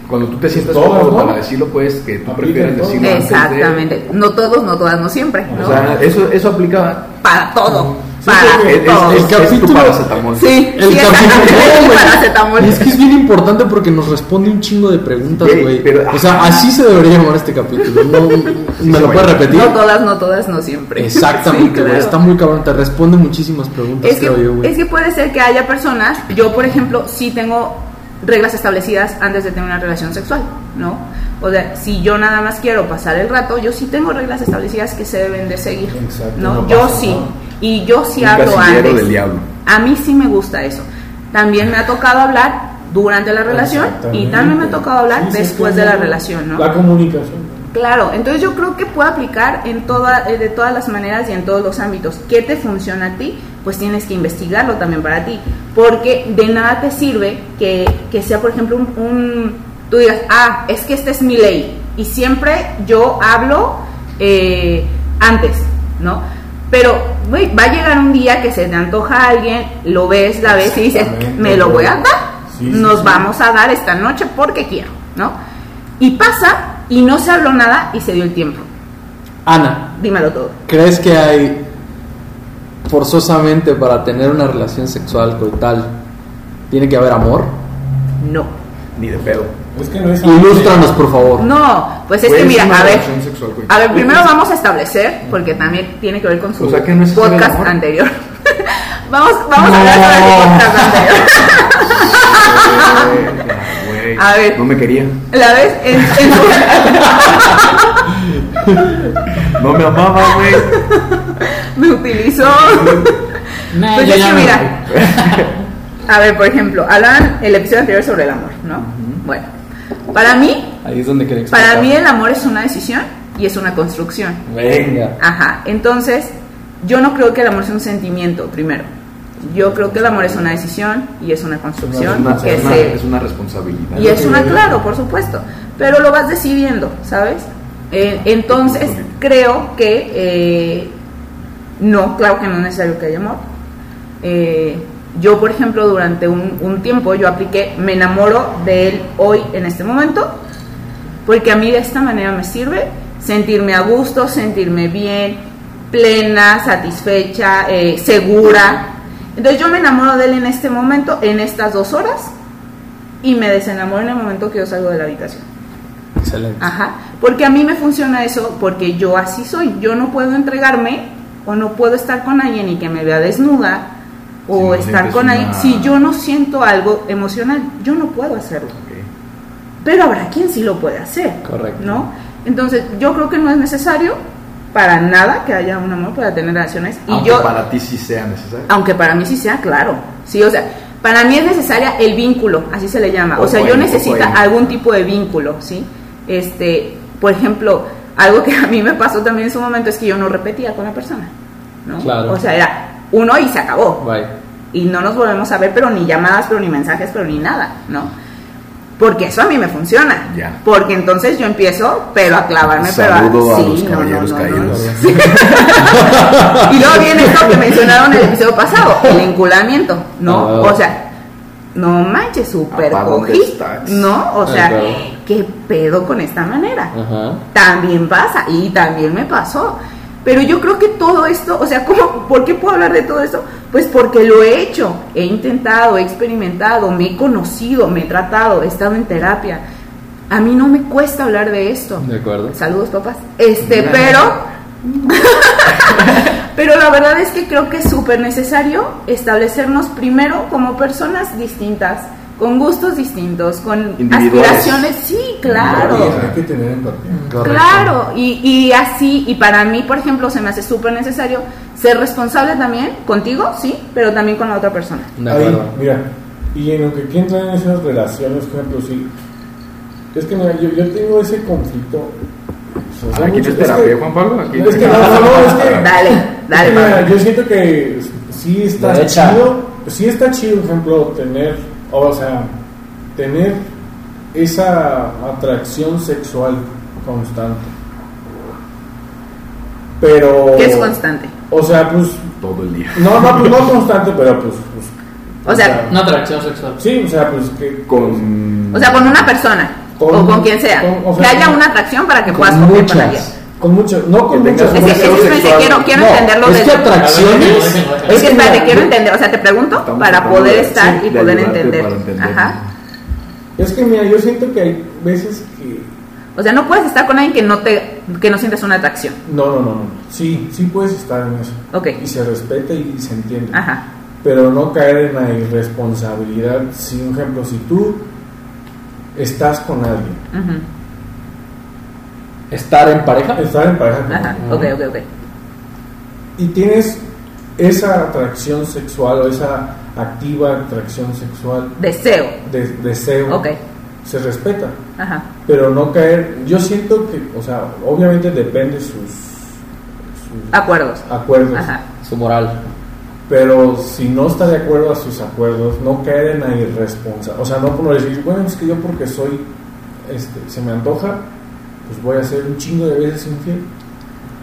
cuando tú te sientes Todas, cómodo ¿no? para decirlo, pues que tú prefieres decirlo antes de- Exactamente. No todos, no todas, no siempre. ¿no? O sea, eso, eso aplica. para todo. Para Es, El capítulo- paracetamol. sí, El sí, capítulo, exactamente. güey. paracetamol. Es que es bien importante porque nos responde un chingo de preguntas, Güey, O sea, así se debería llamar este capítulo. No, ¿Me lo puedes repetir? No todas, no todas, no siempre. Exactamente, Sí, güey. claro. Está muy cabrón. Te responde muchísimas preguntas, es que, creo yo, güey. es que puede ser que haya personas, yo por ejemplo, sí tengo reglas establecidas antes de tener una relación sexual, ¿no? O sea, si yo nada más quiero pasar el rato, yo sí tengo reglas establecidas que se deben de seguir, Exacto, ¿no? no yo pasa sí, nada. Y yo sí Un hablo antes. del diablo. A mí sí me gusta eso. También me ha tocado hablar durante la relación y también me ha tocado hablar Sí, después sí, de la relación, ¿no? La comunicación. Claro, entonces yo creo que puede aplicar en toda, eh, de todas las maneras y en todos los ámbitos. ¿Qué te funciona a ti? Pues tienes que investigarlo también para ti. Porque de nada te sirve que, que sea, por ejemplo, un, un- Tú digas, ah, es que esta es mi ley. Y siempre yo hablo eh, antes, ¿no? Pero, güey, va a llegar un día que se te antoja a alguien, lo ves, la ves y dices, me lo voy a dar. Sí, sí, Nos sí. vamos a dar esta noche porque quiero, ¿no? Y pasa y no se habló nada y se dio el tiempo. Ana, Dímelo todo. ¿crees que hay forzosamente para tener una relación sexual coital tiene que haber amor? No. Ni de pedo. Es que no es Ilústranos, por favor. No, pues es Pues que mira, a ver, sexual, a ver, primero vamos a establecer, porque también tiene que ver con su O sea, que no es el podcast amor. anterior. vamos, vamos a hablar sobre su podcast anterior. A ver. No me quería. La vez en, en su- No me amaba, güey. me utilizó. Nah, Pues yo es que mira, a ver, por ejemplo, hablaban el episodio anterior sobre el amor, ¿no? Bueno, para mí, Ahí es donde quería para mí el amor es una decisión y es una construcción. Venga. Ajá, entonces yo no creo que el amor sea un sentimiento, primero. Yo creo que el amor es una decisión y es una Es construcción una, que es una- se... es una responsabilidad. Y es una, claro, por supuesto, pero lo vas decidiendo, ¿sabes? Eh, entonces creo que eh, no, claro que no es necesario que haya amor. Eh, yo, por ejemplo, durante un, un tiempo yo apliqué, me enamoro de él hoy, en este momento, porque a mí de esta manera me sirve sentirme a gusto, sentirme bien, plena, satisfecha, eh, segura. Entonces yo me enamoro de él en este momento, en estas dos horas, y me desenamoro en el momento que yo salgo de la habitación. Excelente. Ajá, porque a mí me funciona eso, porque yo así soy. Yo no puedo entregarme o no puedo estar con alguien y que me vea desnuda o estar con una- alguien. Si yo no siento algo emocional, yo no puedo hacerlo. Pero habrá quien sí lo puede hacer. Correcto. ¿No? Entonces, yo creo que no es necesario para nada que haya un amor para tener relaciones. Y Aunque yo, para ti sí sea necesario. aunque para mí sí sea, claro. Sí, o sea, para mí es necesaria el vínculo, así se le llama. O sea, yo necesito algún tipo de vínculo, ¿sí? Este, por ejemplo, algo que a mí me pasó también en su momento es que yo no repetía con la persona, ¿no? Claro. O sea, era uno y se acabó. Bye. Y no nos volvemos a ver, pero ni llamadas, pero ni mensajes, pero ni nada, ¿no? Porque eso a mí me funciona. Ya. Porque entonces yo empiezo, pero a clavarme, pero Saludo a sí, los no, no, no. Y luego viene esto que mencionaron en el episodio pasado, el enculamiento, ¿no? Ah. O sea, no manches, súper Apa, ¿dónde cogí? ¿no? O sea. ¿qué pedo con esta manera? Ajá. También pasa y también me pasó. Pero yo creo que todo esto, o sea, ¿cómo, ¿por qué puedo hablar de todo esto? Pues porque lo he hecho, he intentado, he experimentado, me he conocido, me he tratado, he estado en terapia. A mí no me cuesta hablar de esto. De acuerdo. Saludos, papás. Este, pero. pero la verdad es que creo que es súper necesario establecernos primero como personas distintas, con gustos distintos, con aspiraciones. Sí, claro. Hay que tener empatía. Correcto. Claro, y, y así, y para mí, por ejemplo, se me hace súper necesario ser responsable también contigo, sí, pero también con la otra persona. De Ahí, mira, y en lo que aquí entran en esas relaciones, por ejemplo, sí. Es que mira, yo, yo tengo ese conflicto. o sea, Aquí terapia, que- Juan Pablo. Aquí es que no, no, no, es que. Dale, dale, es que mira, yo siento que sí está chido. Sí está chido, por ejemplo, tener. O sea, tener esa atracción sexual constante. Pero. Que es constante. O sea, pues todo el día. No, no, pues no constante, pero pues. pues, O sea, Una atracción sexual. Sí, o sea, pues que. Con. O sea, con una persona Con- o con quien sea. con- o sea, que haya con- una atracción para que con puedas coger con alguien. Con mucho. No con Que muchas. tengas Es que, es que, quiero, quiero No, entenderlo es que atracciones. Es Es que que espérate, mira, quiero entender, o sea, te pregunto para poder de- estar sí, y de poder entender. Ajá. Es que mira, yo siento que hay veces que. O sea, no puedes estar con alguien que no te que no sientas una atracción. No, no, no, no. Sí, sí puedes estar en eso. Ok. Y se respeta y se entiende. Ajá. Pero no caer en la irresponsabilidad. Si, un ejemplo, si tú estás con alguien, ujú, Estar en pareja. estar en pareja con Ajá. alguien, Ok, ok, ok. y tienes esa atracción sexual o esa activa atracción sexual Deseo. de deseo, Ok. se respeta. Ajá. Pero no caer, yo siento que, o sea, obviamente depende sus, sus Acuerdos. acuerdos, Ajá. Su moral. pero si no está de acuerdo a sus acuerdos, no caer en la irresponsabilidad, o sea, no por decir, bueno, es que yo porque soy, este, se me antoja, pues voy a ser un chingo de veces infiel.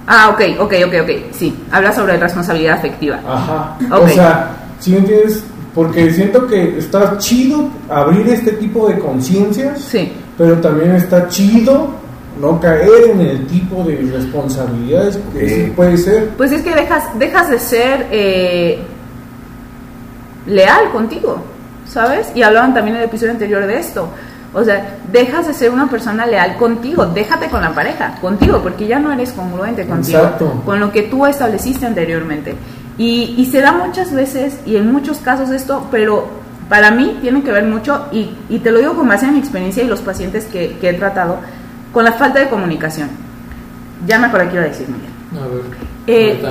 Ah, ok, ok, ok, ok. Sí, habla sobre responsabilidad afectiva. Ajá. Ok. O sea, si me entiendes? Porque siento que está chido abrir este tipo de conciencias, Sí. pero también está chido no caer en el tipo de irresponsabilidades que Ok. sí puede ser. Pues es que dejas, dejas de ser eh, leal contigo, ¿sabes? Y hablaban también en el episodio anterior de esto. O sea, dejas de ser una persona leal contigo, déjate con la pareja, contigo, porque ya no eres congruente contigo, Exacto. con lo que tú estableciste anteriormente. Y, y se da muchas veces y en muchos casos esto, pero para mí tiene que ver mucho, y, y te lo digo con base en mi experiencia y los pacientes que, que he tratado, con la falta de comunicación. Ya me acordé que iba a decir, Miguel. A ver. Eh,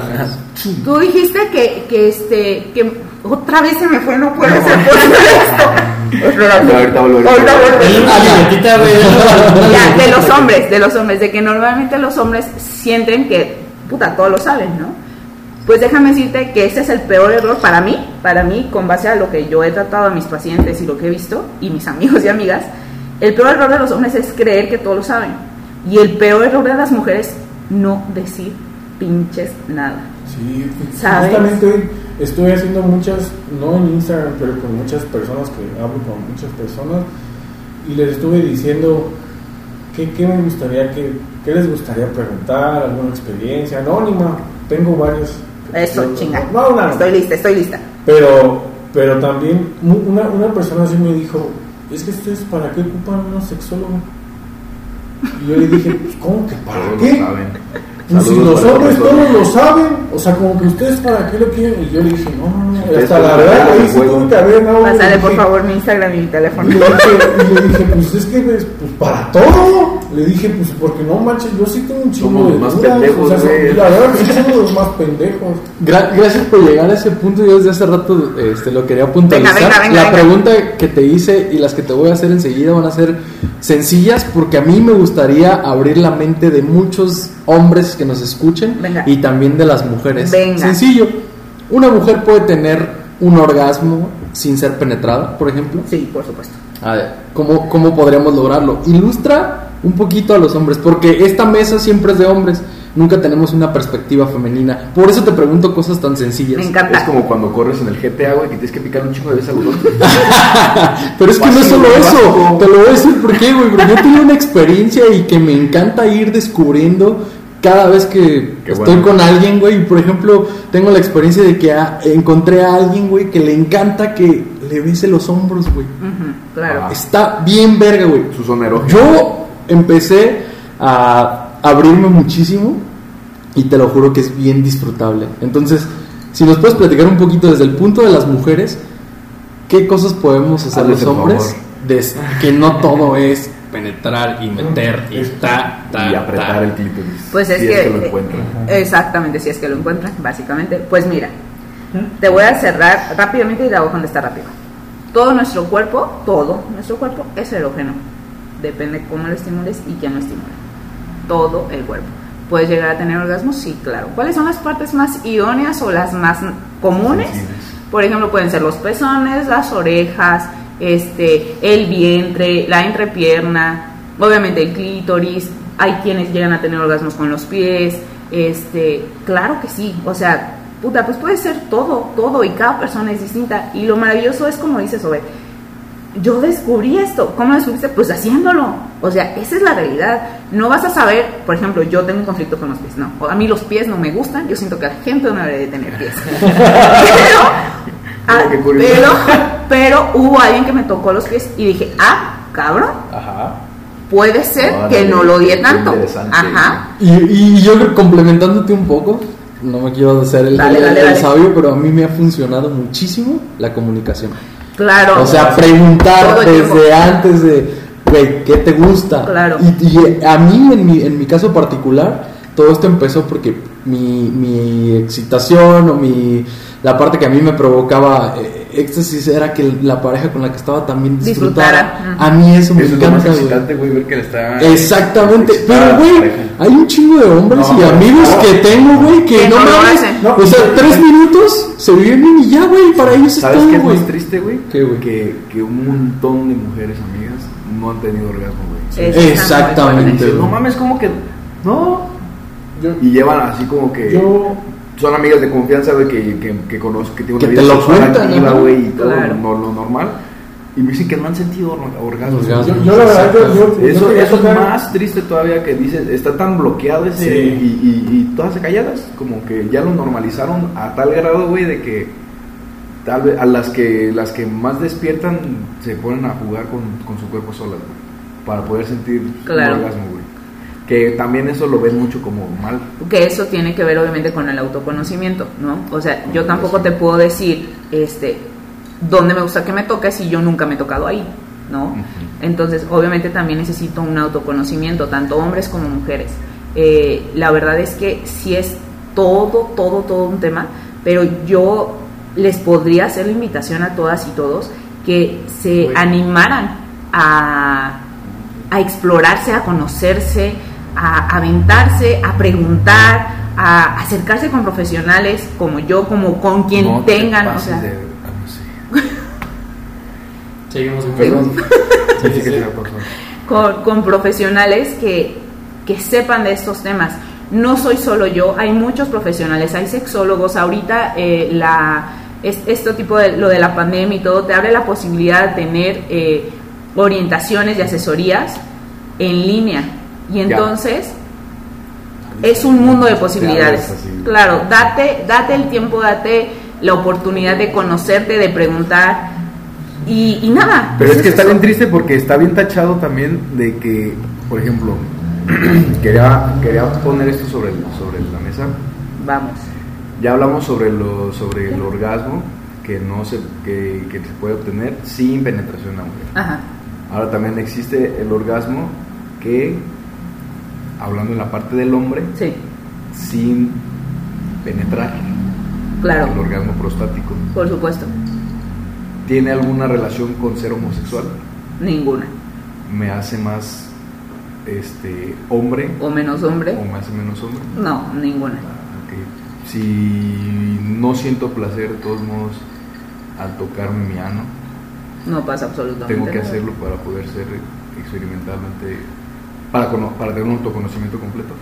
Tú dijiste que, que este, que otra vez se me fue, no puede ser posible esto. Espérate. Ahorita volveré. Ahorita güey. Ya, de los hombres, de los hombres, de que normalmente los hombres sienten que, puta, todos lo saben, ¿no? Pues déjame decirte que ese es el peor error para mí, para mí, con base a lo que yo he tratado a mis pacientes y lo que he visto, y mis amigos y amigas, el peor error de los hombres es creer que todos lo saben. Y el peor error de las mujeres, no decir pinches nada. Sí, ¿Sabes? justamente estoy haciendo muchas, no en Instagram, pero con muchas personas que hablo con muchas personas y les estuve diciendo qué, qué me gustaría, que, qué les gustaría preguntar, alguna experiencia anónima. Tengo varios. Eso, chinga. No, una, Estoy lista, estoy lista. Pero, pero también mu- una, una persona así me dijo, es que ustedes para qué ocupan una sexóloga. Y yo le dije, ¿cómo que para qué? Pues si los hombres todos. lo saben, o sea, como que ustedes para qué lo quieren. Y yo le dije, no, no, no. Y hasta la verdad, ahí sí tuve que haber audio, Pásale le por favor mi Instagram y mi Y teléfono. le, dije, y le dije, pues es que, pues, pues, para todo. Le dije, pues porque no manches, yo sí tengo un chingo de los más dudas, pendejos, o sea, la verdad, sí somos los más pendejos. Gra- gracias por llegar a ese punto. Yo desde hace rato este, lo quería puntualizar. Venga, venga, venga, la venga. pregunta que te hice y las que te voy a hacer enseguida van a ser sencillas porque a mí me gustaría abrir la mente de muchos hombres que nos escuchen Venga. y también de las mujeres. Venga. Sencillo. Una mujer puede tener un orgasmo sin ser penetrada, por ejemplo. Sí, por supuesto. A ver, ¿cómo, ¿cómo podríamos lograrlo? Ilustra un poquito a los hombres, porque esta mesa siempre es de hombres, nunca tenemos una perspectiva femenina. Por eso te pregunto cosas tan sencillas. Me encanta. Es como cuando corres en el GTA, güey, que tienes que picar un chingo de veces al botón. Pero es que no es solo eso, te lo voy a decir por qué, güey, porque yo tengo una experiencia y que me encanta ir descubriendo cada vez que Qué estoy bueno. con alguien, güey. Y por ejemplo, tengo la experiencia de que encontré a alguien, güey, que le encanta que le bese los hombros, güey. Claro. Ah. Está bien verga, güey. Su erógena. Yo empecé a abrirme muchísimo y te lo juro que es bien disfrutable. Entonces, si nos puedes platicar un poquito desde el punto de las mujeres, ¿qué cosas podemos hacer los hombres? Des- que no todo es penetrar y meter y ta, ta, y apretar ta. el clítoris. Pues es si que, lo encuentran. exactamente, si es que lo encuentran, básicamente. Pues mira, te voy a cerrar rápidamente y te hago contestar rápido. Todo nuestro cuerpo, todo nuestro cuerpo es erógeno. Depende cómo lo estimules y quién lo estimule. Todo el cuerpo. ¿Puedes llegar a tener orgasmos? Sí, claro. ¿Cuáles son las partes más idóneas o las más comunes? Por ejemplo, pueden ser los pezones, las orejas, este, el vientre, la entrepierna, obviamente el clítoris. Hay quienes llegan a tener orgasmos con los pies. Este, claro que sí. O sea, puta, pues puede ser todo, todo y cada persona es distinta. Y lo maravilloso es como dices, Obed, yo descubrí esto. ¿Cómo lo descubriste? Pues haciéndolo. O sea, esa es la realidad. No vas a saber, por ejemplo, yo tengo un conflicto con los pies. No, a mí los pies no me gustan. Yo siento que la gente no debería de tener pies. pero, ah, pero, pero hubo alguien que me tocó los pies y dije, ah, cabrón, Ajá. puede ser que no lo qué tanto. interesante. Ajá. Y, y yo complementándote un poco, no me quiero hacer el, Dale, el- dale, el dale. sabio, pero a mí me ha funcionado muchísimo la comunicación. Claro. O sea, preguntar desde antes de, güey, ¿qué te gusta? Claro. Y, y a mí, en mi, en mi caso particular, todo esto empezó porque mi, mi excitación o mi, la parte que a mí me provocaba eh, éxtasis era que la pareja con la que estaba también disfrutara. A mí eso me Eso es encanta, güey. ver que le está. Exactamente, excitada pero güey, hay un chingo de hombres No, y amigos no. que tengo, güey, que, Que no mames. O sea, tres minutos se vienen y ya, güey, para ellos es ¿Sabes todo, es güey. más triste, güey? ¿Qué, güey? Que, que un montón de mujeres amigas no han tenido orgasmo, güey. Exactamente. no mames, como que. No. Yo, Y llevan así como que. yo Son amigas de confianza, güey, que, que, que conozco, que tienen Que una te vida lo cuentan, activa, ¿no? güey, y todo Claro. lo, lo normal. Y me dicen que no han sentido or- orgasmos. Orgasmo. Yo, yo la verdad, yo, yo, yo Eso, eso es más triste todavía que dices, está tan bloqueado ese Sí. y, y, y todas calladas, como que ya lo normalizaron a tal grado, güey, de que tal vez a las que las que más despiertan se ponen a jugar con, con su cuerpo solas, güey, para poder sentir Claro. un orgasmo, güey. Que también eso lo ven mucho como mal. que eso tiene que ver obviamente con el autoconocimiento, ¿no? O sea, yo tampoco te puedo decir, este, dónde me gusta que me toques si yo nunca me he tocado ahí, ¿no? Entonces, obviamente también necesito un autoconocimiento, tanto hombres como mujeres. Eh, la verdad es que sí es todo, todo, todo un tema, pero yo les podría hacer la invitación a todas y todos que se animaran a, a explorarse, a conocerse, a aventarse, a preguntar, a acercarse con profesionales como yo, como con quien No te tengan, o pases sea, de-. Seguimos. Perdón. Sí, sí, te paso. con, con profesionales que, que sepan de estos temas. No soy solo yo, hay muchos profesionales, hay sexólogos. Ahorita eh, la, es, este tipo de lo de la pandemia y todo te abre la posibilidad de tener eh, orientaciones y asesorías en línea. Y entonces es un mundo de posibilidades. Claro, date, date el tiempo, date la oportunidad de conocerte, de preguntar. Y, y nada. Pero es que está bien triste porque está bien tachado también de que, por ejemplo, quería, quería poner esto sobre, sobre la mesa. Vamos. Ya hablamos sobre, lo, sobre el orgasmo que, no se, que, que se puede obtener sin penetración a mujer. Ajá. Ahora también existe el orgasmo que, hablando en la parte del hombre, Sí, sin penetrar, claro, el orgasmo prostático. por supuesto. ¿Tiene alguna relación con ser homosexual? Ninguna. ¿Me hace más este, hombre O menos hombre. o me hace menos hombre? No, ninguna. Ok. Si no siento placer, de todos modos, al tocarme mi ano, No pasa absolutamente tengo que nada. hacerlo para poder ser experimentalmente, para, para tener un autoconocimiento completo.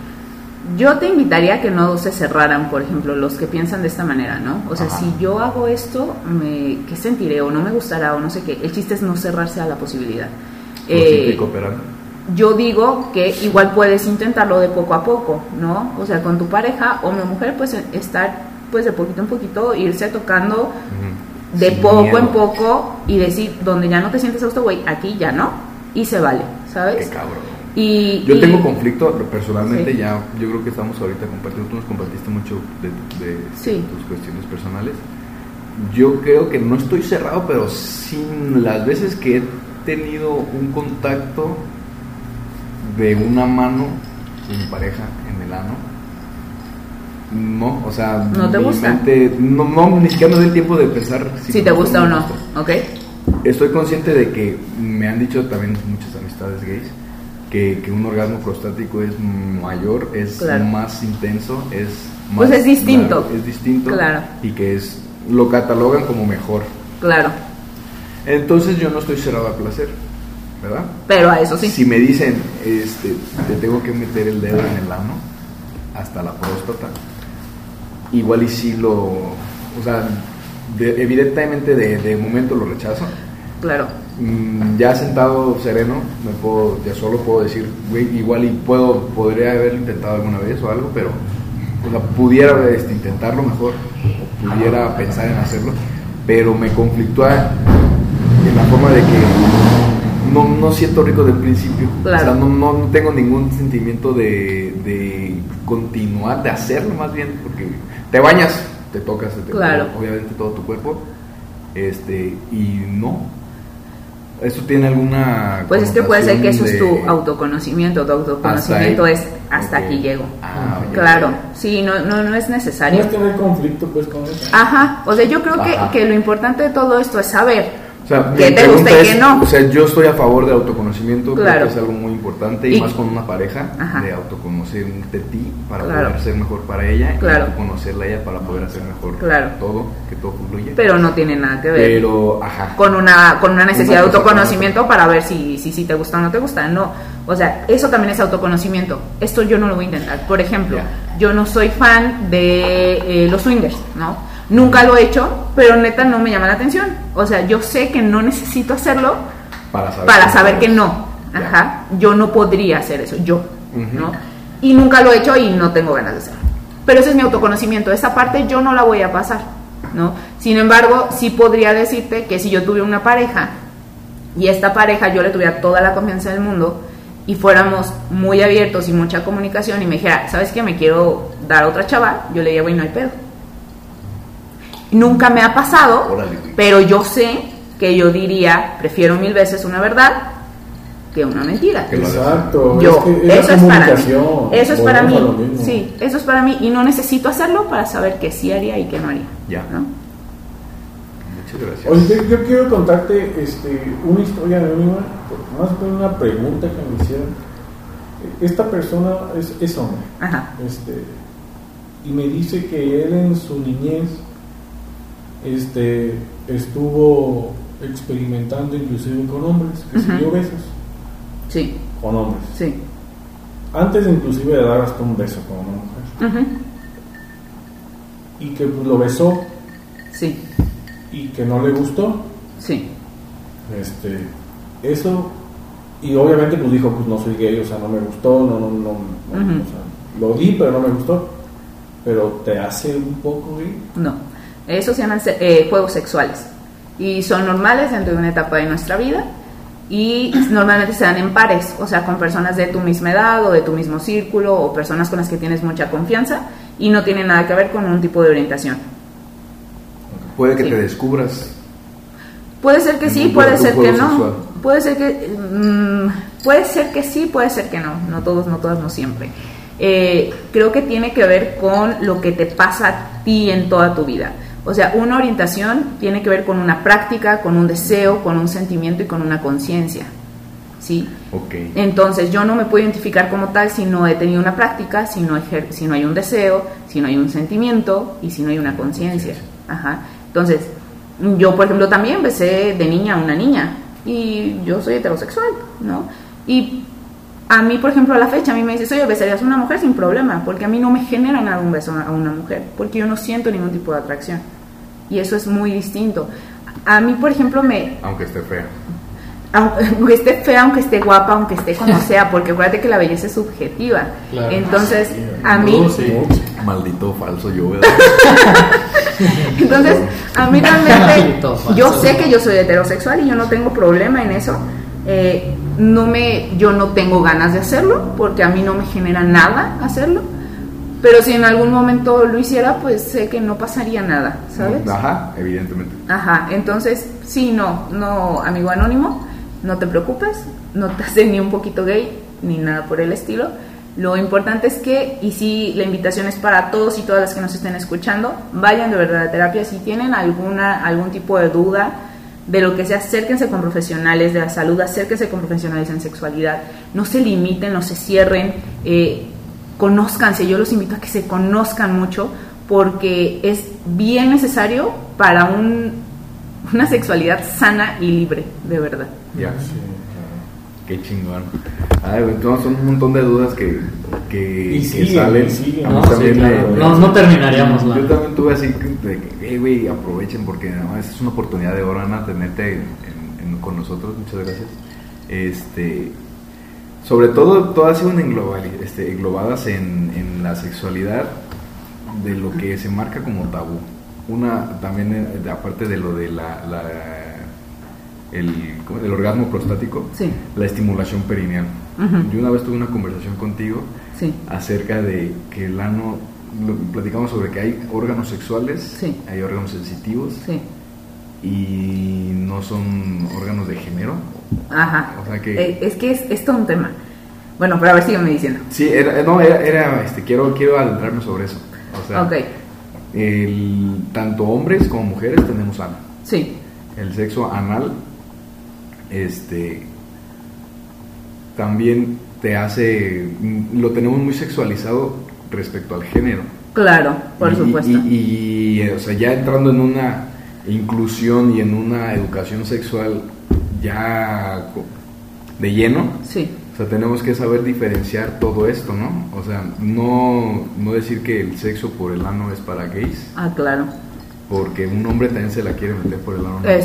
Yo te invitaría a que no se cerraran, por ejemplo, los que piensan de esta manera, ¿no? O sea, Ajá. si yo hago esto, me, ¿qué sentiré? O no me gustará, o no sé qué. El chiste es no cerrarse a la posibilidad. Eh, yo digo que igual puedes intentarlo de poco a poco, ¿no? O sea, con tu pareja, hombre o mujer, pues estar pues de poquito en poquito, irse tocando de Sin poco miedo. en poco y decir, donde ya no te sientes a gusto, güey, aquí ya no, y se vale, ¿sabes? Qué cabrón. Y, Yo y- tengo conflicto personalmente, Sí. ya yo creo que estamos ahorita compartiendo, tú nos compartiste mucho de, de Sí. tus cuestiones personales. Yo creo que no estoy cerrado, pero sin las veces que he tenido un contacto de una mano de mi pareja en el ano, no, o sea, ¿No te gusta? mente- no, no, ni siquiera me doy el tiempo de pensar si te gusta o no, gusta. ¿ok? Estoy consciente de que me han dicho también muchas amistades gays que, que un orgasmo prostático es mayor, es Claro. más intenso, es más Pues es distinto. largo, es distinto Claro. y que es lo catalogan como mejor. Claro, Entonces yo no estoy cerrado al placer, ¿verdad? pero a eso sí. Si me dicen, este, te tengo que meter el dedo en el ano hasta la próstata, igual y sí lo, o sea, de- evidentemente de, de momento lo rechazo. Claro. Mm, ya sentado sereno, me puedo, ya solo puedo decir, güey, igual y puedo, podría haberlo intentado alguna vez o algo, pero o sea, pudiera este, intentarlo mejor, o pudiera pensar en hacerlo, pero me conflictúa en la forma de que no, no siento rico del principio, Claro. o sea, no, no, no tengo ningún sentimiento de, de continuar, de hacerlo más bien, porque te bañas, te tocas, te Claro. obviamente todo tu cuerpo, este, y no. ¿Eso tiene alguna.? Pues es que puede ser que eso es tu autoconocimiento. Tu autoconocimiento Hasta es hasta aquí llego. Ah. Claro, sí, no, no, no es No necesario. es tener conflicto pues con eso. Ajá, o sea, yo creo que, que lo importante de todo esto es saber O sea, qué te gusta y qué no. O sea, yo estoy a favor del autoconocimiento, creo Claro. que es algo muy importante, y, Y- más con una pareja, Ajá. de autoconocerte ti para Claro. poder ser mejor para ella, Claro. y conocerla a ella para poder hacer mejor Claro. todo, que todo fluya. Pero no tiene nada que ver Pero, ajá. con una, con una necesidad Una de autoconocimiento para ver si, si, si te gusta o no te gusta. No, o sea, eso también es autoconocimiento. Esto yo no lo voy a intentar. Por ejemplo, yo no soy fan de eh, los swingers, ¿no? Nunca lo he hecho, pero neta no me llama la atención. O sea, yo sé que no necesito hacerlo Para saber, para que- saber que no. Ajá, yo no podría hacer eso, yo. ¿no? Y nunca lo he hecho y no tengo ganas de hacerlo. Pero ese es mi autoconocimiento, esa parte yo no la voy a pasar, ¿no? Sin embargo, sí podría decirte que si yo tuviera una pareja y esta pareja yo le tuviera toda la confianza del mundo y fuéramos muy abiertos y mucha comunicación y me dijera, ¿sabes qué? Me quiero dar a otra chava, yo le diría, güey, no hay pedo. Nunca me ha pasado, Órale, pero yo sé que yo diría, prefiero mil veces una verdad que una mentira. Exacto. Yo, es que es eso es para mí. Eso es para mí. Sí, eso es para mí y no necesito hacerlo para saber que sí haría y que no haría. Ya. ¿no? Muchas gracias. Oye, yo, yo quiero contarte este, una historia anónima, más bien una pregunta que me hicieron. Esta persona es, es hombre. Ajá. este y me dice que él en su niñez este estuvo experimentando inclusive con hombres que se Ujú. dio besos Sí, con hombres sí. antes inclusive de dar hasta un beso con una mujer y que pues, lo besó Sí, y que no le gustó sí. este eso y obviamente pues dijo pues no soy gay o sea no me gustó no no no, no, Ujú. o sea, lo di pero no me gustó pero te hace un poco gay No. Esos se llaman eh, juegos sexuales y son normales dentro de una etapa de nuestra vida y normalmente se dan en pares, o sea, con personas de tu misma edad o de tu mismo círculo o personas con las que tienes mucha confianza y no tiene nada que ver con un tipo de orientación. Puede que Sí. te descubras. Puede ser que sí, puede ser que no. sexual. Puede ser que puede ser que sí, puede ser que no. No todos, no todas, no siempre. Eh, creo que tiene que ver con lo que te pasa a ti en toda tu vida. O sea, una orientación tiene que ver con una práctica, con un deseo, con un sentimiento y con una conciencia. ¿Sí? Ok. Entonces yo no me puedo identificar como tal si no he tenido una práctica, si no, ejer- si no hay un deseo, si no hay un sentimiento y si no hay una conciencia. Ajá. Entonces, yo por ejemplo también besé de niña a una niña y yo soy heterosexual, ¿no? Y a mí, por ejemplo, a la fecha, a mí me dices, oye, besarías a una mujer sin problema, porque a mí no me genera nada un beso a una mujer, porque yo no siento ningún tipo de atracción. Y eso es muy distinto. A mí, por ejemplo, me, Aunque esté fea. aunque esté fea, aunque esté guapa, aunque esté como sea, porque acuérdate que la belleza es subjetiva. Claro. Entonces, Sí, a mí, No, sí. Maldito falso yo, ¿verdad? entonces, a mí realmente, Maldito yo sé que yo soy heterosexual y yo no tengo problema en eso. Eh, no me, yo no tengo ganas de hacerlo porque a mí no me genera nada hacerlo. Pero si en algún momento lo hiciera, pues sé que no pasaría nada, ¿sabes? Ajá, evidentemente. Ajá, entonces, sí, no, no, amigo anónimo, no te preocupes, no te haces ni un poquito gay, ni nada por el estilo. Lo importante es que, y sí, la invitación es para todos y todas las que nos estén escuchando, vayan de verdad a terapia. Si tienen alguna, algún tipo de duda de lo que sea, acérquense con profesionales de la salud, acérquense con profesionales en sexualidad. No se limiten, no se cierren, eh, conózcanse. Yo los invito a que se conozcan mucho porque es bien necesario para un, una sexualidad sana y libre, de verdad. Qué chingón. Ay, güey, entonces son un montón de dudas que, que, Y que siguen, salen. y siguen. a mí No, también sí, claro. me- No- no terminaríamos la- Yo también tuve así de que, "Eh, güey, aprovechen porque además es una oportunidad de oro, Ana, tenerte en- en- con nosotros. Muchas gracias. Este, sobre todo, todas iban englobali- este, englobadas en, en la sexualidad de lo que se marca como tabú. Una también, eh, aparte de lo de la, la- el, el orgasmo prostático, Sí. la estimulación perineal. Yo una vez tuve una conversación contigo Sí. acerca de que el ano, lo- platicamos sobre que hay órganos sexuales, Sí. hay órganos sensitivos y no son órganos de género. Ajá. O sea que- Eh, es que es, es todo un tema. Bueno, pero a ver, sígueme diciendo. Sí, era, no, era, era, este, quiero, quiero adentrarme sobre eso. O sea, ok. el, tanto hombres como mujeres tenemos ano. Sí. El sexo anal, este, también te hace, mm, lo tenemos muy sexualizado respecto al género. Claro, por Y- supuesto. Y, y, eh, o sea, ya entrando en una inclusión y en una educación sexual ya de lleno, sí. o sea, tenemos que saber diferenciar todo esto, ¿no? O sea, no, no decir que el sexo por el ano es para gays, Ah, claro. porque un hombre también se la quiere meter por el ano. mujer.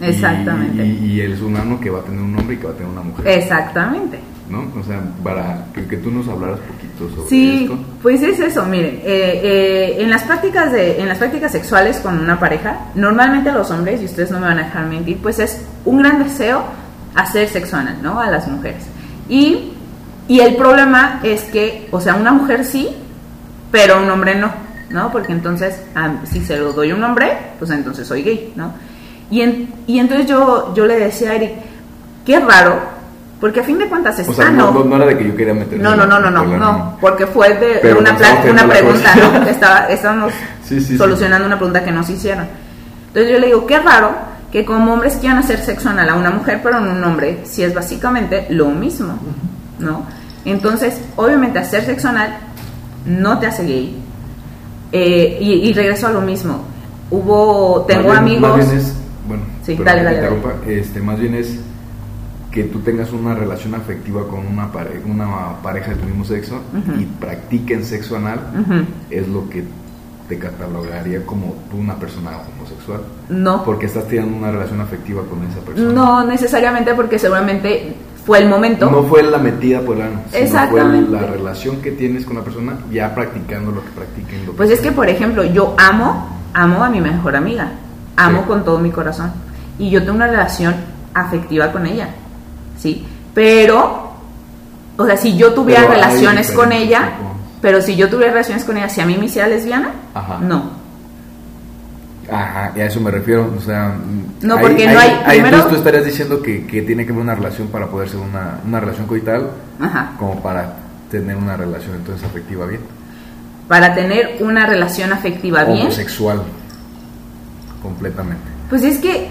Exactamente. Y-. Y, y él es un ano que va a tener un hombre y que va a tener una mujer. Exactamente. ¿No? O sea, para que, que tú nos hablaras poquito sobre Sí, esto. pues es eso, miren, eh, eh, en las prácticas de, en las prácticas sexuales con una pareja, normalmente los hombres, y ustedes no me van a dejar mentir, pues es un gran deseo hacer sexo anal, ¿no? A las mujeres. Y, y el problema es que, o sea, una mujer sí, pero un hombre no, ¿no? Porque entonces, ah, si se lo doy a un hombre, pues entonces soy gay, ¿no? Y, en- y entonces yo, yo le decía a Eric, qué raro, porque a fin de cuentas es O sea, sano. no, no, no era de que yo quería meter. No, no, no, no, no, no, porque fue de Pero una, una pregunta, cosa. ¿no? Que estaba, estábamos Sí, sí, sí. solucionando una pregunta que nos hicieron. Entonces yo le digo, qué raro que como hombres quieran hacer sexo anal a una mujer, pero en un hombre, si es básicamente lo mismo, ¿no? Entonces, obviamente hacer sexo anal no te hace gay. Eh, y, y regreso a lo mismo. Hubo, tengo amigos... Es, bueno, Sí, dale, que dale, dale. Este, más bien es que tú tengas una relación afectiva con una, pare- una pareja de tu mismo sexo Ujú. y practiquen sexo anal, Ujú. es lo que te catalogaría como tú una persona homosexual. No, Porque estás teniendo una relación afectiva con esa persona. no necesariamente porque seguramente fue el momento. No fue la metida por el ano, sino fue Exactamente. la relación que tienes con la persona ya practicando lo que practiquen. Lo Pues es que, por ejemplo, yo amo, amo a mi mejor amiga, amo Sí. con todo mi corazón y yo tengo una relación afectiva con ella, ¿sí? Pero, o sea, si yo tuviera Pero relaciones con ella, pero si yo tuviera relaciones con ella, si a mí me hiciera lesbiana, Ajá. no. Ajá, y a eso me refiero. O sea, No, porque no hay- primero- entonces tú estarías diciendo que, que tiene que haber una relación para poder ser una, una relación coital, Ajá. como para tener una relación entonces afectiva bien. Para tener una relación afectiva bien, Homosexual, completamente. Pues es que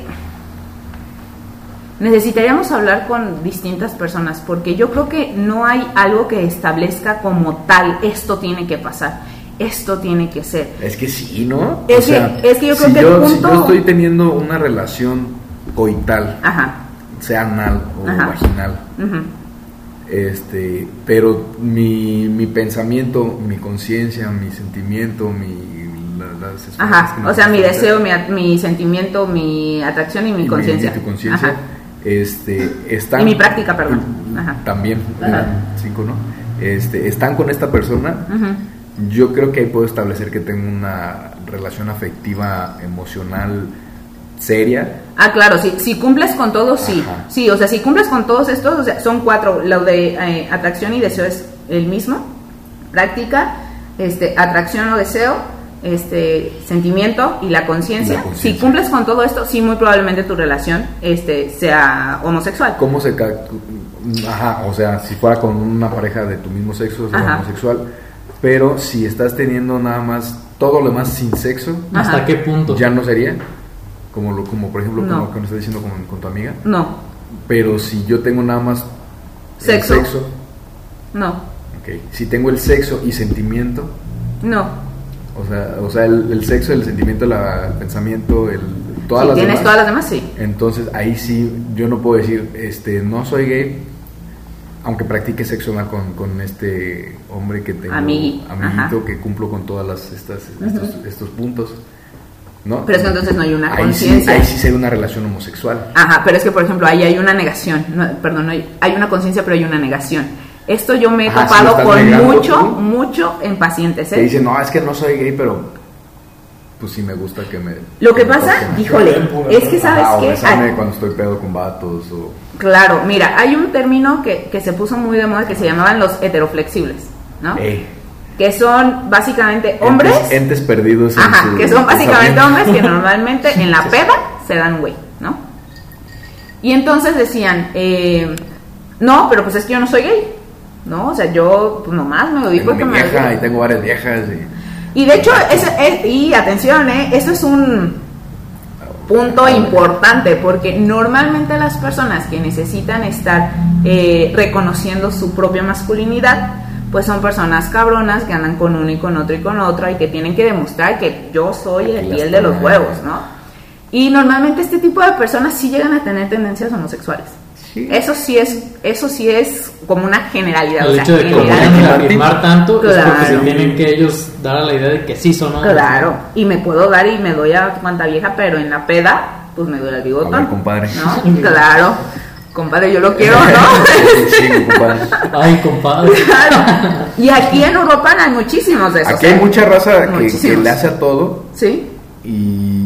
necesitaríamos hablar con distintas personas porque yo creo que no hay algo que establezca como tal esto tiene que pasar, esto tiene que ser. Es que sí, ¿no? Es que- es que yo creo si que el yo, si punto- yo estoy teniendo una relación coital, Ajá. sea anal o Ajá. vaginal, este, pero mi, mi pensamiento, mi conciencia, mi sentimiento, mi la- las Ajá. O sea, mi deseo, mi, mi sentimiento, mi atracción y mi conciencia. y tu conciencia, este, están... Y mi práctica, perdón. Ajá. También, Ajá. cinco, ¿no? Este, están con esta persona, yo creo que ahí puedo establecer que tengo una relación afectiva, emocional, seria. Ah, claro, si, si cumples con todo, sí. Ajá. Sí, o sea, si cumples con todos estos, o sea, son cuatro. Lo de eh, atracción y deseo es el mismo. Práctica, este, atracción o deseo, este, sentimiento y la conciencia. Si cumples con todo esto, sí, muy probablemente tu relación este, sea homosexual. ¿Cómo se... ca- Ajá, o sea, si fuera con una pareja de tu mismo sexo, sería Ajá. homosexual. Pero si estás teniendo nada más todo lo demás sin sexo, ¿Hasta qué punto? ya no sería. Como, lo, como por ejemplo, No. como que nos estás diciendo con, con tu amiga. No, Pero si yo tengo nada más el Sexo. sexo, no. Si tengo el sexo y sentimiento, no. O sea, o sea el, el sexo, el sentimiento, la- el pensamiento, el, todas si las tienes demás, todas las demás, sí. entonces ahí sí yo no puedo decir, este, no soy gay, aunque practique sexo con, con este hombre que tengo, Amigui, amiguito, ajá. que cumplo con todas las, estas, estos, estos puntos. ¿no? Pero es que entonces no hay una ahí sí, conciencia. ahí sí sería una relación homosexual. Ajá, pero es que por ejemplo ahí hay una negación, no, perdón, no hay, hay una conciencia pero hay una negación. Esto yo me he Ajá, topado con mucho, tú. mucho en pacientes. Que ¿eh? dicen, no, es que no soy gay, pero pues sí me gusta que me... Lo que pasa, toquen. híjole, es que sabes o que cuando estoy pedo con vatos o... claro, mira, hay un término que, que se puso muy de moda que se llamaban los heteroflexibles, ¿no? Ey, Que son básicamente hombres, Entes, entes perdidos en ajá, su que son básicamente hombres que normalmente en la peda se dan güey, ¿no? Y entonces decían, eh, no, pero pues es que yo no soy gay, ¿no? O sea, yo pues nomás me lo digo Tengo que mi me vieja y tengo varias viejas y... Y de hecho, es- y atención, ¿eh? eso es un punto importante porque normalmente las personas que necesitan estar eh, reconociendo su propia masculinidad, pues son personas cabronas que andan con uno y con otro y con otro y que tienen que demostrar que yo soy el piel de los huevos, ¿no? Y normalmente este tipo de personas sí llegan a tener tendencias homosexuales. Sí. Eso sí es, eso sí es como una generalidad. o El sea, hecho de que reafirmar tanto es porque se Claro. tienen que ellos dar a la idea de que sí son hombres. Claro, y me puedo dar y me doy a cuanta vieja, pero en la peda, pues me doy al bigotón. A ver, compadre. ¿No? Claro. Compadre, yo lo quiero, ¿no? sí, compadre. Ay, compadre. claro. Y aquí en Europa hay muchísimos de esos. Aquí hay mucha raza que, que le hace a todo Sí, y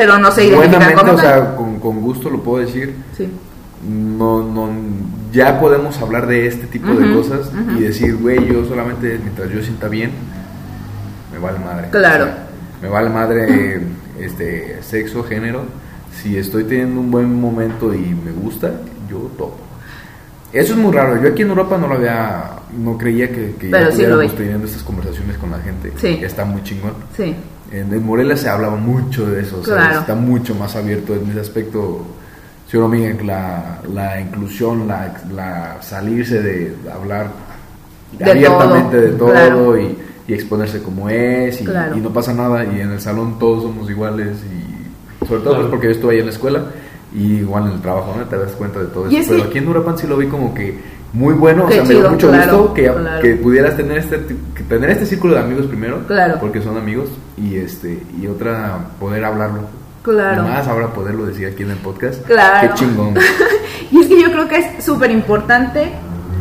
pero no se identifican como o sea, con, con gusto lo puedo decir, Sí, no, no, ya podemos hablar de este tipo de cosas y decir, güey, yo solamente mientras yo sienta bien, me vale madre. Claro. O sea, me vale madre este sexo, género. Si estoy teniendo un buen momento y me gusta, yo topo. Eso es muy raro. Yo aquí en Europa no lo había, no creía que, que Pero ya sí lo teniendo estas conversaciones con la gente. Sí. Está muy chingón. sí, En, en Morelia se hablaba mucho de eso, o sea, está mucho más abierto en ese aspecto. Señor Miguel, la, la inclusión, la, la salirse de hablar De abiertamente todo, de todo claro. y, y exponerse como es y, Claro. y no pasa nada y en el salón todos somos iguales y sobre todo Claro. pues, porque yo estuve ahí en la escuela y igual en el trabajo, ¿no? Te das cuenta de todo eso. es Pero que- aquí en Uruapan sí lo vi como que muy bueno, Qué o sea, me dio chido, mucho claro, gusto que, claro. que pudieras tener este que tener este círculo de amigos primero, Claro. porque son amigos y este y otra poder hablarlo. Claro. Y más ahora poderlo decir aquí en el podcast. Claro. Qué chingón. Y es que yo creo que es súper importante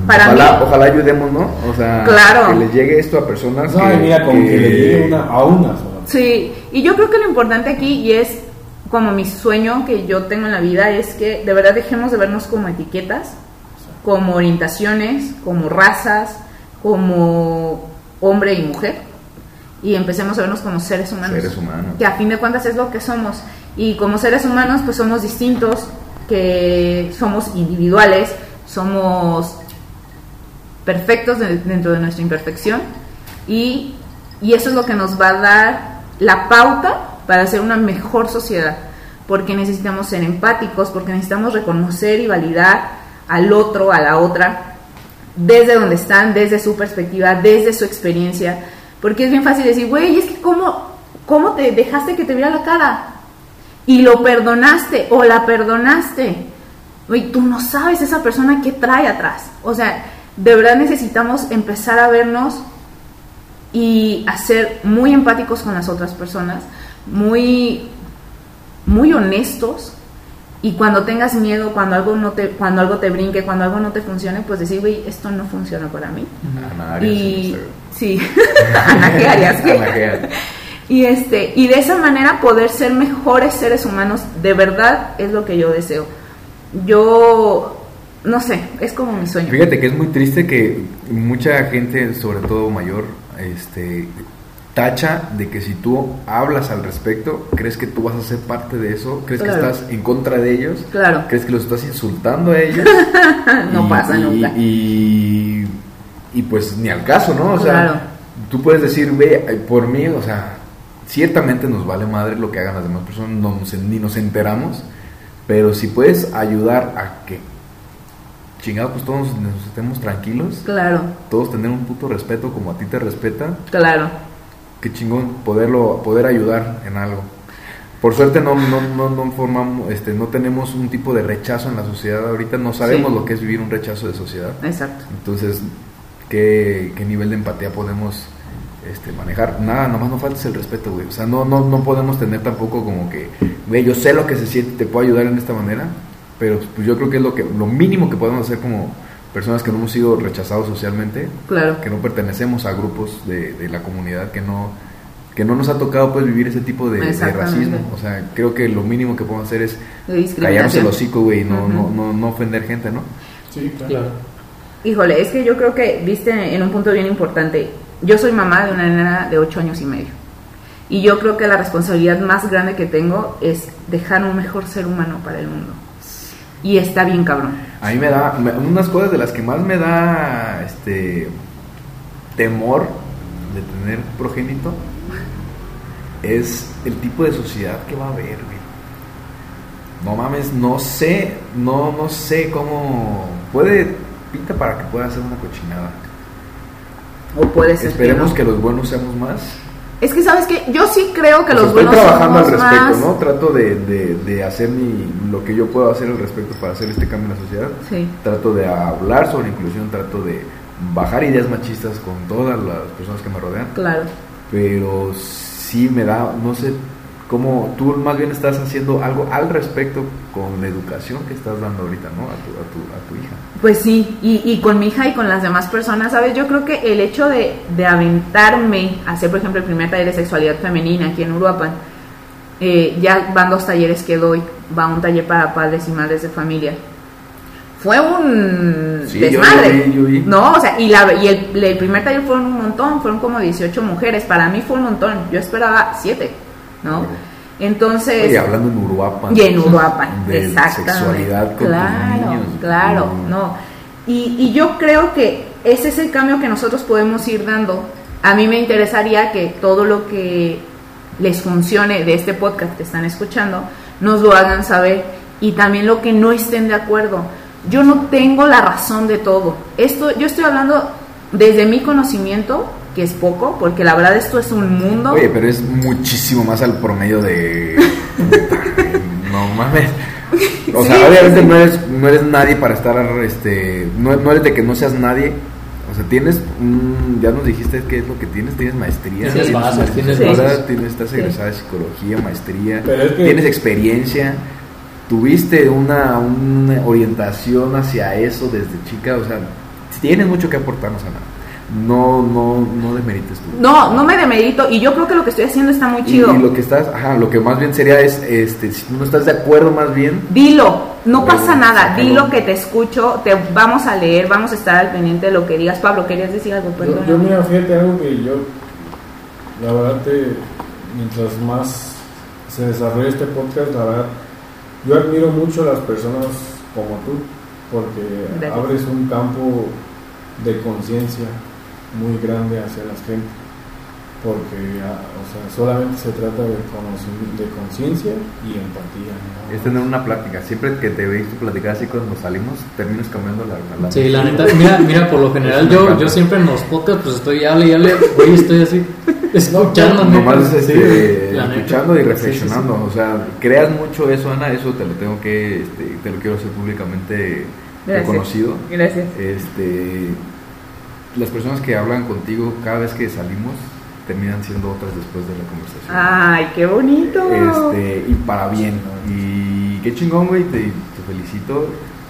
para ojalá, mí. ojalá ayudemos, ¿no? O sea, Claro. que les llegue esto a personas No, que, mira, con que, le llegue una, a una sola. Sí, y yo creo que lo importante aquí, y es como mi sueño que yo tengo en la vida, es que de verdad dejemos de vernos como etiquetas, como orientaciones, como razas, como hombre y mujer, y empecemos a vernos como seres humanos. Seres humanos. Que a fin de cuentas es lo que somos. Y como seres humanos, pues somos distintos, que somos individuales, somos perfectos de- dentro de nuestra imperfección y, y eso es lo que nos va a dar la pauta para hacer una mejor sociedad, porque necesitamos ser empáticos, porque necesitamos reconocer y validar al otro, a la otra, desde donde están, desde su perspectiva, desde su experiencia, porque es bien fácil decir, güey, es que cómo, cómo te dejaste que te viera la cara y lo perdonaste o la perdonaste. Güey, tú no sabes esa persona que trae atrás. O sea, de verdad necesitamos empezar a vernos y a ser muy empáticos con las otras personas, muy, muy honestos. Y cuando tengas miedo, cuando algo no te, cuando algo te brinque, cuando algo no te funcione, pues decir, güey, esto no funciona para mí. Ana Arias, y sí, Ana, ¿qué harías? Instagram. Ana Arias. Y este, y de esa manera poder ser mejores seres humanos, de verdad es lo que yo deseo. Yo no sé, es como mi sueño. Fíjate que es muy triste que mucha gente, sobre todo mayor, este tacha de que si tú hablas al respecto, crees que tú vas a ser parte de eso, crees Claro. que estás en contra de ellos, Claro. crees que los estás insultando a ellos. No Y- pasa y- nunca. Y, y pues ni al caso, ¿no? O sea, Claro. tú puedes decir, ve, por mí, o sea, ciertamente nos vale madre lo que hagan las demás personas, no nos- ni nos enteramos, pero si puedes ayudar a que, chingado, pues todos nos estemos tranquilos, Claro, todos tener un puto respeto como a ti te respeta, claro. Qué chingón poderlo, poder ayudar en algo. por suerte no, no, no, no formamos, este, no tenemos un tipo de rechazo en la sociedad ahorita, no sabemos Sí. lo que es vivir un rechazo de sociedad. Exacto. Entonces, ¿qué, qué nivel de empatía podemos este, manejar? Nada, nomás nos falta es el respeto, güey. O sea, no, no, no podemos tener tampoco como que, güey, yo sé lo que se siente, te puedo ayudar en esta manera, pero pues yo creo que es lo, que, lo mínimo que podemos hacer como personas que no hemos sido rechazados socialmente, Claro. que no pertenecemos a grupos de, de la comunidad, que no que no nos ha tocado pues vivir ese tipo de, de racismo. O sea, creo que lo mínimo que podemos hacer es callarnos el hocico, güey, y no, Ujú. no, no, no ofender gente, ¿no? Sí, claro. Claro. Híjole, es que yo creo que viste en un punto bien importante. Yo soy mamá de una nena de 8 años y medio. Y yo creo que la responsabilidad más grande que tengo es dejar un mejor ser humano para el mundo. Y está bien cabrón. A mí me da, me- unas cosas de las que más me da este temor de tener progénito es el tipo de sociedad que va a haber, güey. No mames, no sé, no, no sé cómo puede, pinta para que pueda hacer una cochinada. O puede ser. Esperemos no. que los buenos seamos más. Es que, ¿sabes qué? Yo sí creo que sea, los estoy buenos trabajando al respecto, más... ¿no? Trato de, de, de hacer mi, lo que yo puedo hacer al respecto para hacer este cambio en la sociedad. Sí. Trato de hablar sobre inclusión, trato de bajar ideas machistas con todas las personas que me rodean, Claro. pero sí me da, no sé cómo tú más bien estás haciendo algo al respecto con la educación que estás dando ahorita, ¿no? A tu, a tu, a tu hija. Pues sí, y, y con mi hija y con las demás personas, ¿sabes? Yo creo que el hecho de, de aventarme a hacer, por ejemplo, el primer taller de sexualidad femenina aquí en Uruapan, eh, ya van dos talleres que doy, va un taller para padres y madres de familia. Fue un Sí, desmadre. yo vi, yo vi. No, o sea, y, la, y el, el primer taller fueron un montón, fueron como 18 mujeres. Para mí fue un montón, yo esperaba 7, ¿no? Entonces. Oye, hablando en Uruapan. Y en Uruapan, de exactamente. sexualidad con claro, niños. claro, Mm. no. Y, y yo creo que ese es el cambio que nosotros podemos ir dando. A mí me interesaría que todo lo que les funcione de este podcast que están escuchando, nos lo hagan saber y también lo que no estén de acuerdo. Yo no tengo la razón de todo. Esto, yo estoy hablando desde mi conocimiento, que es poco, porque la verdad esto es un mundo. Oye, pero es muchísimo más al promedio de. no mames. O sea, Sí, obviamente sí. no eres, no eres nadie para estar, este, no, no eres de que no seas nadie. O sea, tienes, un- ya nos dijiste qué es lo que tienes, tienes maestría, Tienes bases, tienes bases. tienes, estás egresada de psicología, maestría, Pero es que- tienes experiencia, tuviste una, una orientación hacia eso desde chica, o sea, tienes mucho que aportarnos, Ana. No, no, no demerites tú. No, no me demerito y yo creo que lo que estoy haciendo está muy Y, chido. y lo que estás, ajá, lo que más bien sería es, este, si tú no estás de acuerdo más bien, Dilo, no pasa nada, dilo que te escucho, te vamos a leer, vamos a estar al pendiente de lo que digas. Pablo, ¿querías decir algo? Yo, Perdón. yo mira, fíjate algo que yo, la verdad, te- mientras más se desarrolla este podcast, la verdad, yo admiro mucho a las personas como tú, porque Gracias. abres un campo de conciencia muy grande hacia la gente, porque ah, o sea, solamente se trata de, de conciencia y empatía. ¿no? es tener una plática. Siempre que te veis tú platicar así cuando salimos, terminas cambiando la, la Sí, la neta, mira, mira, por lo general yo, yo siempre en los podcasts pues estoy hable y hable, güey, estoy así escuchando. Nomás neta, este, neta. escuchando y Sí, sí, reflexionando. sí. O sea, creas mucho eso, Ana, eso te lo tengo que, este, te lo quiero hacer públicamente Gracias. reconocido. Gracias. Este, las personas que hablan contigo cada vez que salimos terminan siendo otras después de la conversación. Ay, qué bonito. Este, y para bien. Y qué chingón, güey, te, te felicito.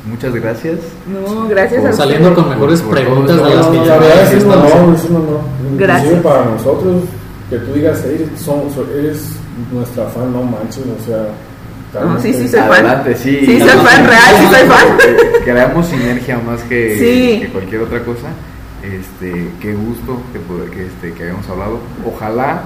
Muchas gracias. No, gracias a Por Saliendo ustedes. con mejores Por- por preguntas de las que No, ya es un honor, es un honor. Inclusive Gracias. para nosotros, que tú digas, "Ey, son- eres nuestra fan, no manches, o sea... No, sí, sí, soy fan. Adelante, sí. Sí, soy fan, real, sí soy fan. Creamos sinergia más que, Sí. que cualquier otra cosa. Este, qué gusto que, que, este, que hayamos hablado. Ojalá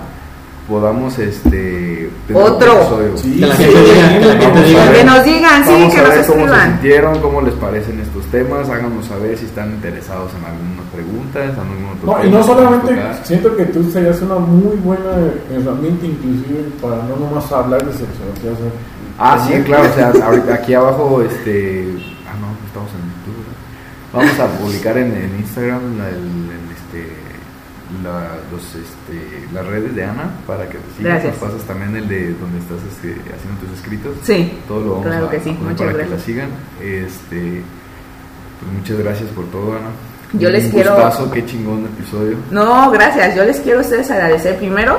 podamos este tener Otro. un episodio. Sí, Que la sí, gente diga, que la vamos gente a diga. ver. Que nos digan, sí, Vamos que a nos ver cómo se escriban. sintieron, cómo les parecen estos temas. Háganos saber si están interesados en algunas preguntas, en algún otro No, y no solamente siento que tú serías una muy buena herramienta inclusive para no nomás hablar de sexualidad. o sea, Ah, sí, claro, o sea, ahorita aquí abajo, este, ah, no, estamos en. Vamos a publicar en, en Instagram la, el- este, la- los, este, las redes de Ana para que te sigas. Gracias. Nos pasas también el de donde estás este, haciendo tus escritos. Sí, Todo lo vamos claro a, que sí. a poner Muchas para que la sigan. Este, pues muchas gracias por todo, Ana. Yo Un les quiero- gustazo, qué chingón episodio. No, gracias. Yo les quiero a ustedes agradecer primero,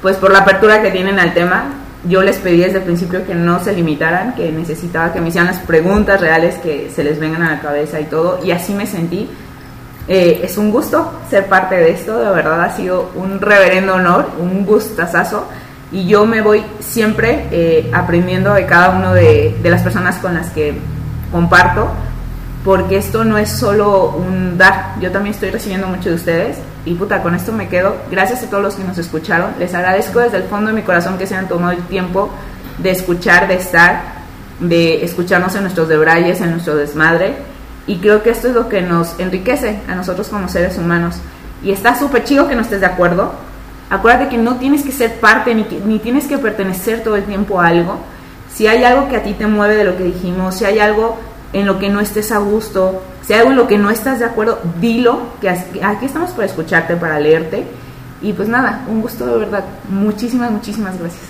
pues por la apertura que tienen al tema. Yo les pedí desde el principio que no se limitaran, que necesitaba que me hicieran las preguntas reales que se les vengan a la cabeza y todo, y así me sentí. Eh, es un gusto ser parte de esto, de verdad ha sido un reverendo honor, un gustazazo, y yo me voy siempre eh, aprendiendo de cada uno de, de las personas con las que comparto, porque esto no es solo un dar, yo también estoy recibiendo mucho de ustedes y puta, con esto me quedo. Gracias a todos los que nos escucharon, les agradezco desde el fondo de mi corazón que se han tomado el tiempo de escuchar, de estar, de escucharnos en nuestros debrayes, en nuestro desmadre y creo que esto es lo que nos enriquece a nosotros como seres humanos y está súper chido que no estés de acuerdo. Acuérdate que no tienes que ser parte ni, que- ni tienes que pertenecer todo el tiempo a algo. Si hay algo que a ti te mueve de lo que dijimos, si hay algo en lo que no estés a gusto, si hay algo en lo que no estás de acuerdo, dilo, que aquí estamos para escucharte, para leerte. Y pues nada, un gusto de verdad. Muchísimas, muchísimas gracias.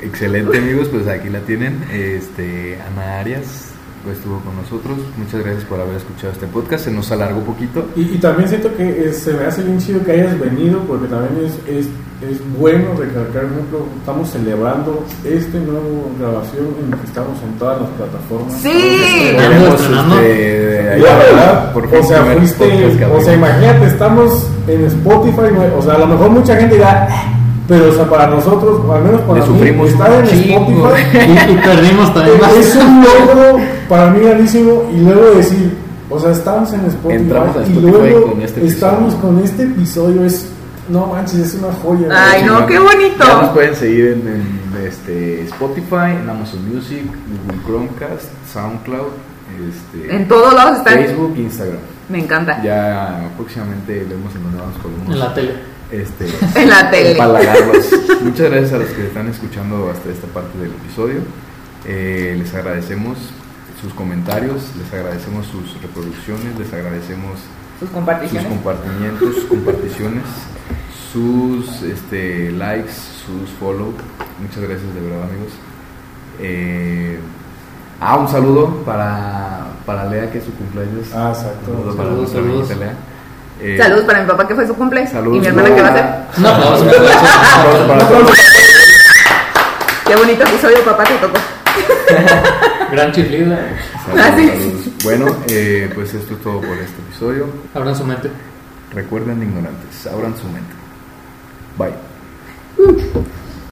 Excelente amigos, pues aquí la tienen. Este, Ana Arias estuvo con nosotros. Muchas gracias por haber escuchado este podcast. Se nos alargó un poquito. Y, y también siento que es- se me hace bien chido que hayas venido porque también es, es, es bueno recalcar, por ejemplo, estamos celebrando este nuevo grabación en que estamos en todas las plataformas. Sí. Estrenando. este, ahí, La verdad, por o sea, fuiste, o sea, imagínate, estamos en Spotify, o sea, a lo mejor mucha gente dirá, "Ah", pero o sea, para nosotros, o al menos para Le mí, estar en. Spotify Y, perdimos también más. es un logro para mí grandísimo y luego decir, o sea, estamos en Spotify, Entramos a y luego con este estamos con este episodio, es, no manches, es una joya. Ay, no, qué bonito. Ya nos pueden seguir en, en, este, Spotify, en Amazon Music, Google Chromecast, SoundCloud, este, En todos lados están. Facebook, Instagram. Me encanta. Ya próximamente vemos en dónde vamos con En la tele. Este, En la tele. empalagarlos. Muchas gracias a los que están escuchando hasta esta parte del episodio. Eh, les agradecemos sus comentarios, les agradecemos sus reproducciones, les agradecemos Sus sus comparticiones. compartimientos, sus comparticiones, sus este, likes, sus follow. Muchas gracias de verdad amigos. Eh, ah, un saludo para, para Lea que es su cumpleaños. Ah, exacto. Un saludo para Saludos, nuestra saludos. Lea. Eh, Saludos para mi papá que fue su cumple. Saludos y mi hermana que va a aplauso. saludos para todos. Qué bonito episodio, papá, te tocó. Gran chiflida. Saludos, Ah. Bueno, eh, pues esto es todo por este episodio. Abran su mente. Recuerden ignorantes, abran su mente. Bye.